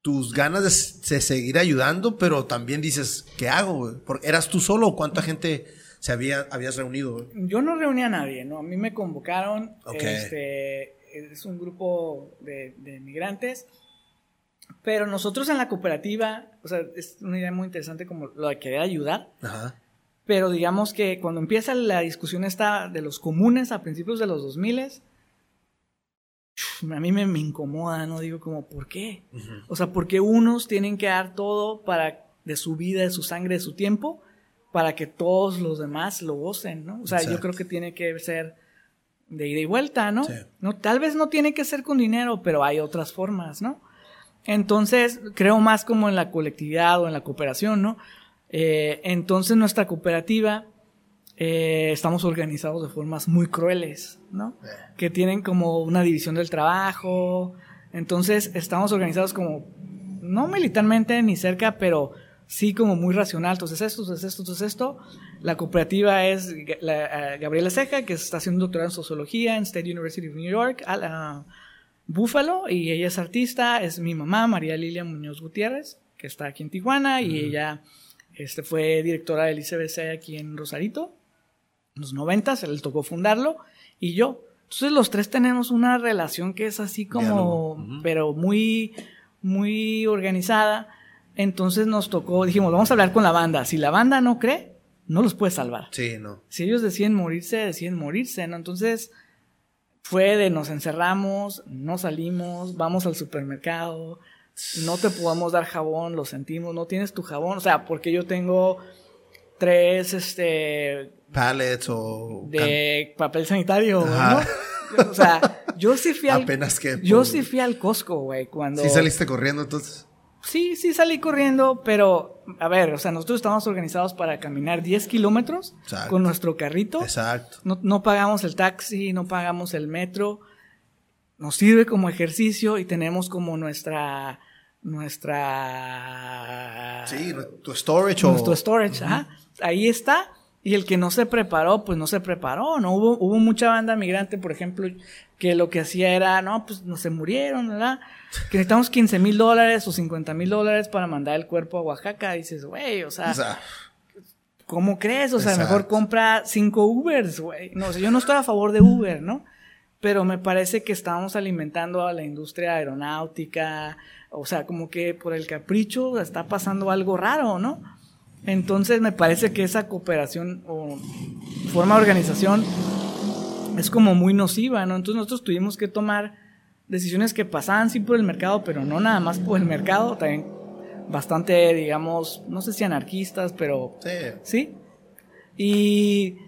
tus ganas de, seguir ayudando, pero también dices, ¿qué hago? ¿Eras tú solo o cuánta gente se había, habías reunido? Yo no reuní a nadie, ¿no? A mí me convocaron. Este, es un grupo de, de migrantes. Pero nosotros en la cooperativa, o sea, es una idea muy interesante como lo de querer ayudar. Ajá. Pero digamos que cuando empieza la discusión esta de los comunes a principios de los 2000 a mí me, incomoda, ¿no? Digo como, ¿por qué? O sea, ¿por qué unos tienen que dar todo para, de su vida, de su sangre, de su tiempo, para que todos los demás lo gocen, ¿no? O sea, yo creo que tiene que ser de ida y vuelta, ¿no? ¿no? Tal vez no tiene que ser con dinero, pero hay otras formas, ¿no? Entonces, creo más como en la colectividad o en la cooperación, ¿no? Eh, entonces nuestra cooperativa eh, estamos organizados de formas muy crueles, ¿no? Eh. Que tienen como una división del trabajo. Entonces estamos organizados como, no militarmente ni cerca, pero sí como muy racional. Entonces esto, entonces esto, entonces esto. La cooperativa es la, Gabriela Ceja, que está haciendo un doctorado en sociología en State University of New York, a la Buffalo, y ella es artista. Es mi mamá, María Lilia Muñoz Gutiérrez, que está aquí en Tijuana, y ella este fue directora del ICBC aquí en Rosarito, en los 90, se le tocó fundarlo, y yo. Entonces los tres tenemos una relación que es así como, pero muy, muy organizada. Entonces nos tocó, dijimos, vamos a hablar con la banda. Si la banda no cree, no los puede salvar. Sí, no. Si ellos deciden morirse, deciden morirse, ¿no? Entonces fue de nos encerramos, no salimos, vamos al supermercado, no te podamos dar jabón, lo sentimos, no tienes tu jabón, o sea, porque yo tengo tres, este... Pallets o... De papel sanitario, ¿no? O sea, yo sí fui al... Apenas que... Yo sí fui al Costco, güey, cuando... ¿Sí saliste corriendo entonces? Sí, sí salí corriendo, pero, a ver, o sea, nosotros estamos organizados para caminar 10 kilómetros con nuestro carrito. Exacto. No, no pagamos el taxi, no pagamos el metro nos sirve como ejercicio y tenemos como nuestra nuestra sí tu storage nuestro storage ajá. ahí está y el que no se preparó pues no se preparó no hubo hubo mucha banda migrante por ejemplo que lo que hacía era no pues no se murieron verdad que necesitamos 15 mil dólares o 50 mil dólares para mandar el cuerpo a Oaxaca y dices güey o sea, o sea ¿Cómo crees? O sea, mejor compra cinco Ubers, güey. No, o sea, yo no estoy a favor de Uber, ¿no? Pero me parece que estamos alimentando a la industria aeronáutica, o sea, como que por el capricho está pasando algo raro, ¿no? Entonces me parece que esa cooperación o forma de organización es como muy nociva, ¿no? Entonces nosotros tuvimos que tomar decisiones que pasaban sí por el mercado, pero no nada más por el mercado, también bastante, digamos, no sé si anarquistas, pero sí. ¿sí? Y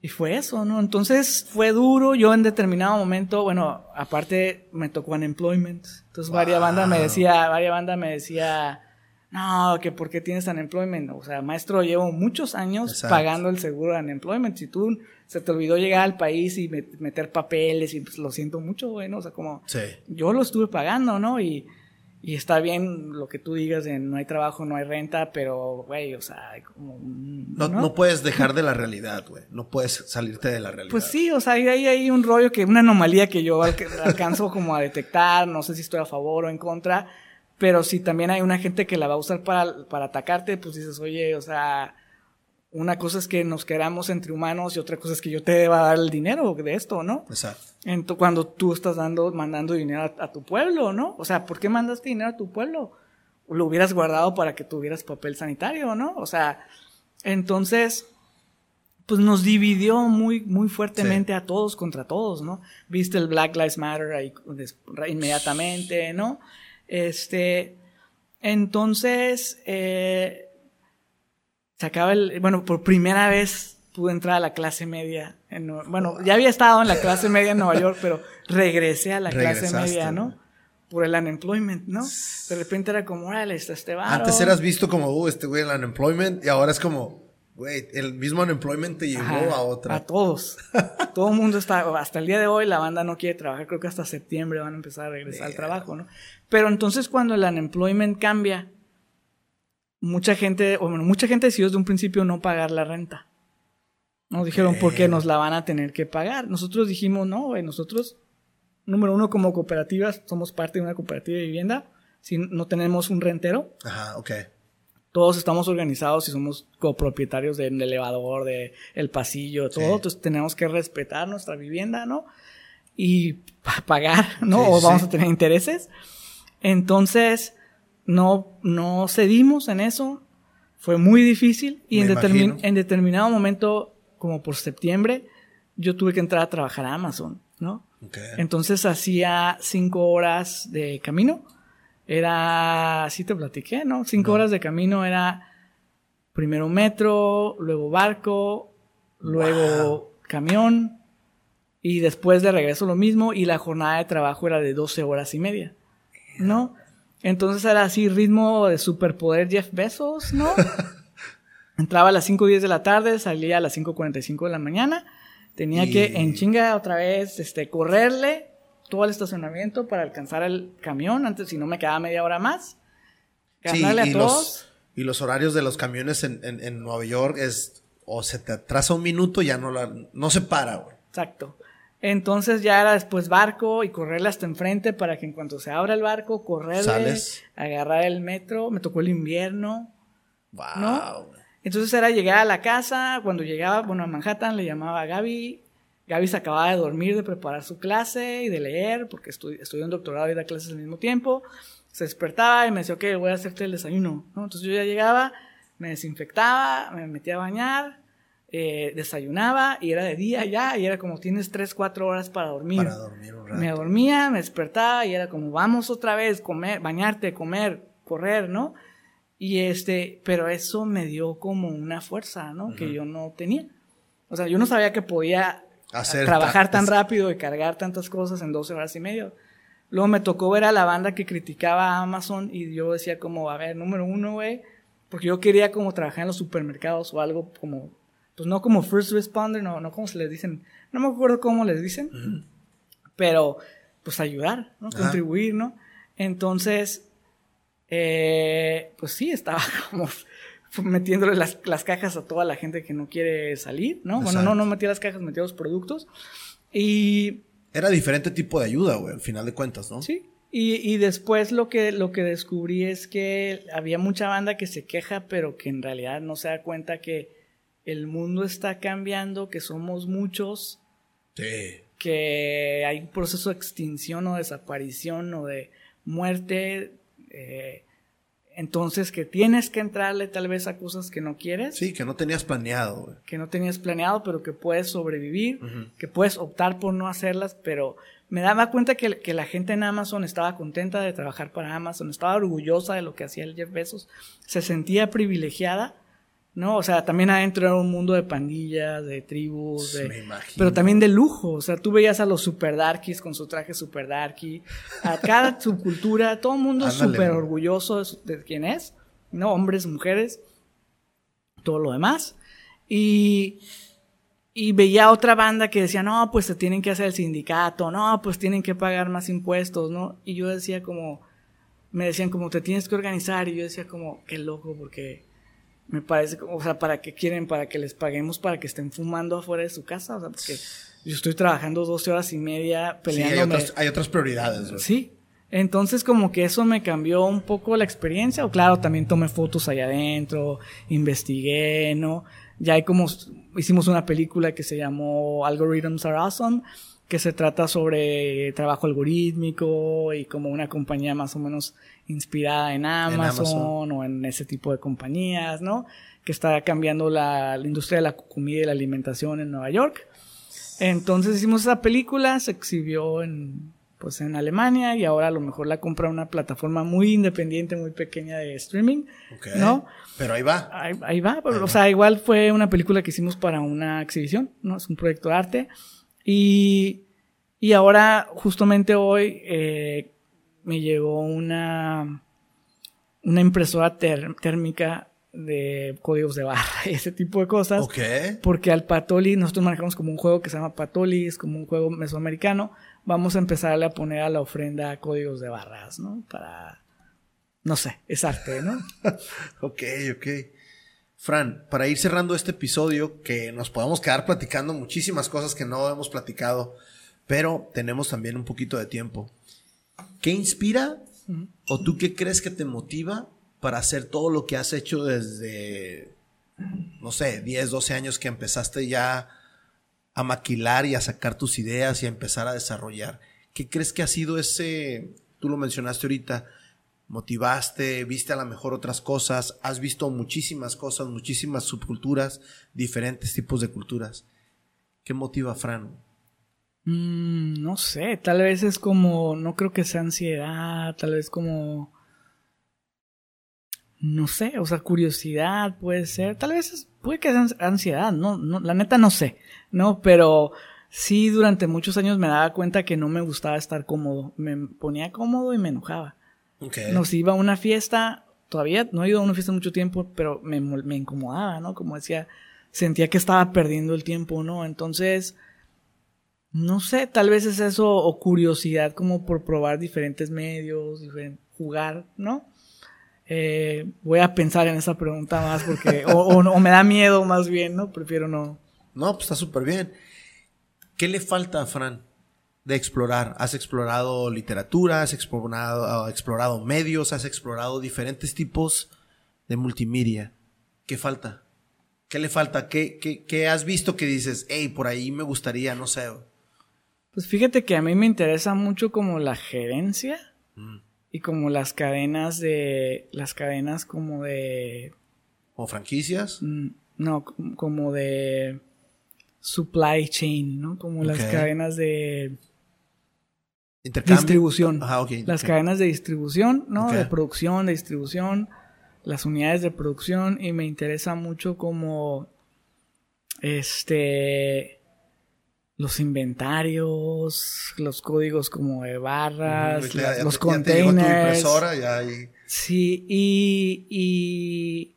y fue eso, ¿no? Entonces fue duro. Yo en determinado momento, bueno, aparte me tocó unemployment. Entonces varias bandas me decía, varias bandas me decía, no, que por qué tienes unemployment. O sea, maestro, llevo muchos años pagando el seguro de unemployment. Si tú se te olvidó llegar al país y meter papeles y pues lo siento mucho, güey, ¿no? O sea, como yo lo estuve pagando, ¿no? Y y está bien lo que tú digas de no hay trabajo, no hay renta, pero, güey, o sea, como... No, ¿no? puedes dejar de la realidad, güey. No puedes salirte de la realidad. Pues sí, o sea, hay, hay un rollo que, una anomalía que yo alcanzo como a detectar, no sé si estoy a favor o en contra, pero si también hay una gente que la va a usar para, para atacarte, pues dices, oye, o sea, una cosa es que nos queramos entre humanos y otra cosa es que yo te deba dar el dinero de esto, ¿no? Exacto. Entonces, cuando tú estás dando, mandando dinero a, tu pueblo, ¿no? O sea, ¿por qué mandaste dinero a tu pueblo? Lo hubieras guardado para que tuvieras papel sanitario, ¿no? O sea, entonces, pues nos dividió muy, muy fuertemente a todos contra todos, ¿no? Viste el Black Lives Matter ahí inmediatamente, ¿no? Este, entonces, eh, se acaba el, bueno, por primera vez pude entrar a la clase media. En, bueno, ya había estado en la clase media en Nueva York, pero regresé a la clase media, ¿no? Por el unemployment, ¿no? De repente era como, órale, está este varo. Antes eras visto como, uh, este güey el unemployment, y ahora es como, güey, el mismo unemployment te llevó a otra. A todos. Todo el mundo está, hasta el día de hoy la banda no quiere trabajar, creo que hasta septiembre van a empezar a regresar al trabajo, ¿no? Pero entonces cuando el unemployment cambia, mucha gente, o bueno, mucha gente decidió desde un principio no pagar la renta. Nos dijeron, ¿por qué nos la van a tener que pagar? Nosotros dijimos, no, güey, nosotros, número uno, como cooperativas, somos parte de una cooperativa de vivienda, si no tenemos un rentero. Ajá, ok. Todos estamos organizados y somos copropietarios del elevador, del el pasillo, todo. Entonces tenemos que respetar nuestra vivienda, ¿no? Y pagar, ¿no? o vamos a tener intereses. Entonces, no, no cedimos en eso. Fue muy difícil y en, en, determinado momento, como por septiembre, yo tuve que entrar a trabajar a Amazon, ¿no? Entonces hacía cinco horas de camino. Era, así te platiqué, ¿no? Cinco horas de camino era primero metro, luego barco, luego camión y después de regreso lo mismo y la jornada de trabajo era de 12 horas y media, ¿no? Entonces era así, ritmo de superpoder Jeff Bezos, ¿no? Entraba a las 5.10 de la tarde, salía a las 5.45 de la mañana. Tenía que en chinga otra vez este, correrle todo el estacionamiento para alcanzar el camión, antes si no me quedaba media hora más. Ganarle a todos. Los, y los horarios de los camiones en, en, Nueva York es o se te atrasa un minuto, ya no, la, no se para, güey. Exacto. Entonces ya era después barco y correrle hasta enfrente para que en cuanto se abra el barco, correrle, agarrar el metro. Me tocó el invierno. Wow. Entonces era llegar a la casa, cuando llegaba, bueno, a Manhattan le llamaba a Gaby. Gaby se acababa de dormir, de preparar su clase y de leer, porque estudió un doctorado y da clases al mismo tiempo. Se despertaba y me decía, ok, voy a hacerte el desayuno. Entonces yo ya llegaba, me desinfectaba, me metía a bañar, eh, desayunaba y era de día ya y era como tienes 3, 4 horas para dormir. Para dormir un rato. Me dormía, me despertaba y era como vamos otra vez, comer, bañarte, comer, correr, ¿no? Y este, pero eso me dio como una fuerza, ¿no? Que yo no tenía. O sea, yo no sabía que podía Hacer trabajar tan rápido y cargar tantas cosas en 12 horas y medio. Luego me tocó ver a la banda que criticaba a Amazon y yo decía como, a ver, número uno, güey, porque yo quería como trabajar en los supermercados o algo como pues no como first responder, no, no como se les dicen, no me acuerdo cómo les dicen, pero pues ayudar, ¿no? Contribuir, ¿no? Entonces, eh, pues sí, estaba como metiéndole las, las, cajas a toda la gente que no quiere salir, ¿no? Bueno, no, no metía las cajas, metía los productos. Y... Era diferente tipo de ayuda, güey, al final de cuentas, ¿no? Sí. Y, y, después lo que, lo que descubrí es que había mucha banda que se queja, pero que en realidad no se da cuenta que el mundo está cambiando, que somos muchos. Sí. Que hay un proceso de extinción o desaparición o de muerte. Eh, entonces, que tienes que entrarle tal vez a cosas que no quieres. Sí, que no tenías planeado. Que no tenías planeado, pero que puedes sobrevivir, que puedes optar por no hacerlas, pero me daba cuenta que, que, la gente en Amazon estaba contenta de trabajar para Amazon, estaba orgullosa de lo que hacía el Jeff Bezos, se sentía privilegiada ¿no? O sea, también adentro era un mundo de pandillas, de tribus, de, Me imagino. pero también de lujo. O sea, tú veías a los super darkies con su traje super darky, a cada subcultura, todo el mundo súper orgulloso de, quién es, ¿no? Hombres, mujeres, todo lo demás. Y, y veía otra banda que decía, no, pues se tienen que hacer el sindicato, no, pues tienen que pagar más impuestos, ¿no? Y yo decía como, me decían como, te tienes que organizar, y yo decía como, qué loco, porque me parece, o sea, ¿para qué quieren? ¿Para que les paguemos para que estén fumando afuera de su casa? O sea, porque yo estoy trabajando 12 horas y media peleando. Sí, hay otras, hay otras prioridades. Sí. Entonces como que eso me cambió un poco la experiencia. O claro, también tomé fotos allá adentro, investigué, ¿no? Ya hay como, hicimos una película que se llamó Algorithms Are Awesome, que se trata sobre trabajo algorítmico y como una compañía más o menos inspirada en Amazon, o en ese tipo de compañías, ¿no? Que está cambiando la, industria de la comida y la alimentación en Nueva York. Entonces hicimos esa película, se exhibió en, pues en Alemania y ahora a lo mejor la compra una plataforma muy independiente, muy pequeña de streaming, ¿no? Pero ahí va. Ahí, va, o sea, igual fue una película que hicimos para una exhibición, ¿no? Es un proyecto de arte. Y, y ahora, justamente hoy, eh, me llegó una, una impresora térmica de códigos de barra y ese tipo de cosas. Ok. Porque al Patoli, nosotros manejamos como un juego que se llama Patoli, es como un juego mesoamericano. Vamos a empezarle a poner a la ofrenda códigos de barras, ¿no? Para. No sé, es arte, ¿no? ok, ok. Fran, para ir cerrando este episodio, que nos podemos quedar platicando muchísimas cosas que no hemos platicado, pero tenemos también un poquito de tiempo. ¿Qué inspira o tú qué crees que te motiva para hacer todo lo que has hecho desde, no sé, 10, 12 años que empezaste ya a maquilar y a sacar tus ideas y a empezar a desarrollar? ¿Qué crees que ha sido ese, tú lo mencionaste ahorita, motivaste, viste a lo mejor otras cosas, has visto muchísimas cosas, muchísimas subculturas, diferentes tipos de culturas. ¿Qué motiva a Fran? Mm, no sé, tal vez es como, no creo que sea ansiedad, tal vez como, no sé, o sea, curiosidad puede ser, tal vez puede que sea ansiedad, no, no, la neta no sé, ¿no? Pero sí durante muchos años me daba cuenta que no me gustaba estar cómodo, me ponía cómodo y me enojaba. Nos iba a una fiesta, todavía no he ido a una fiesta mucho tiempo, pero me, me incomodaba, ¿no? Como decía, sentía que estaba perdiendo el tiempo, ¿no? Entonces, no sé, tal vez es eso o curiosidad como por probar diferentes medios, jugar, ¿no? Eh, voy a pensar en esa pregunta más porque, o, me da miedo más bien, ¿no? Prefiero no. No, pues está súper bien. ¿Qué le falta a Fran de explorar? ¿Has explorado literatura? ¿Has explorado, explorado medios? ¿Has explorado diferentes tipos de multimedia? ¿Qué falta? ¿Qué le falta? ¿Qué, qué, qué has visto que dices, hey, por ahí me gustaría, no sé? Pues fíjate que a mí me interesa mucho como la gerencia mm. y como las cadenas de. Las cadenas como de. ¿O franquicias? Mm, no, como de supply chain, ¿no? Como las cadenas de distribución. las cadenas de distribución, ¿no? De producción, de distribución, las unidades de producción y me interesa mucho como este los inventarios, los códigos como de barras, los containers. Sí, y, y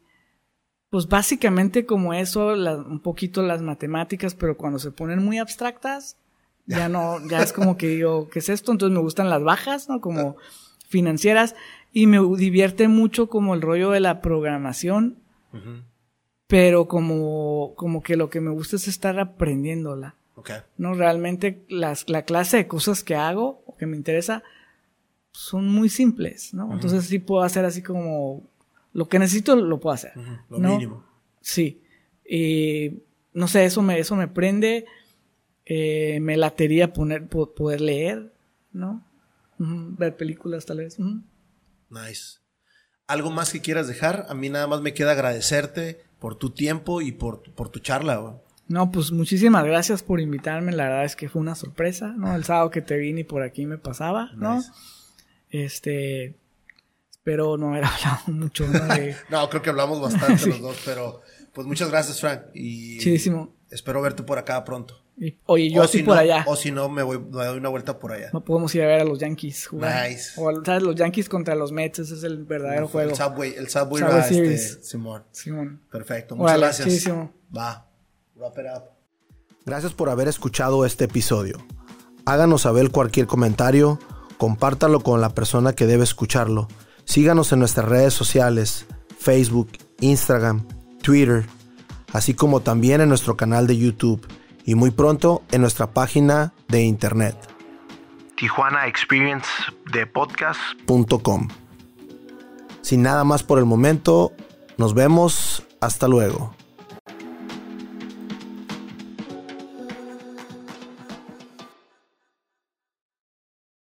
pues básicamente como eso, un poquito las matemáticas, pero cuando se ponen muy abstractas, Ya no, ya es como que digo, ¿qué es esto? Entonces me gustan las bajas, ¿no? Como financieras. Y me divierte mucho como el rollo de la programación. Pero como, como que lo que me gusta es estar aprendiéndola. No, realmente las, la clase de cosas que hago o que me interesa son muy simples, ¿no? Entonces sí puedo hacer así como lo que necesito lo puedo hacer. Lo mínimo. Sí. Y no sé, eso me, eso me prende. Eh, me latería poner, poder leer, ¿no? Ver películas tal vez. Nice. ¿Algo más que quieras dejar? A mí nada más me queda agradecerte por tu tiempo y por, por tu charla. No, pues muchísimas gracias por invitarme. La verdad es que fue una sorpresa, ¿no? El sábado que te vi ni por aquí me pasaba, ¿no? Este, espero no haber hablado mucho, ¿no? no, creo que hablamos bastante los dos, pero pues muchas gracias, Frank. Y espero verte por acá pronto. Oye, yo así por allá. O si no, me, voy, me doy una vuelta por allá. No podemos ir a ver a los Yankees jugar. Nice. O, ¿sabes? Los Yankees contra los Mets, ese es el verdadero juego. El Subway, el Subway, va este, Simón. Simón. Perfecto, muchas gracias. Va. Wrap it up. Gracias por haber escuchado este episodio. Háganos saber cualquier comentario, compártalo con la persona que debe escucharlo. Síganos en nuestras redes sociales, Facebook, Instagram, Twitter, así como también en nuestro canal de YouTube y muy pronto en nuestra página de internet. Tijuana Experience de podcast.com. Sin nada más por el momento, nos vemos. Hasta luego.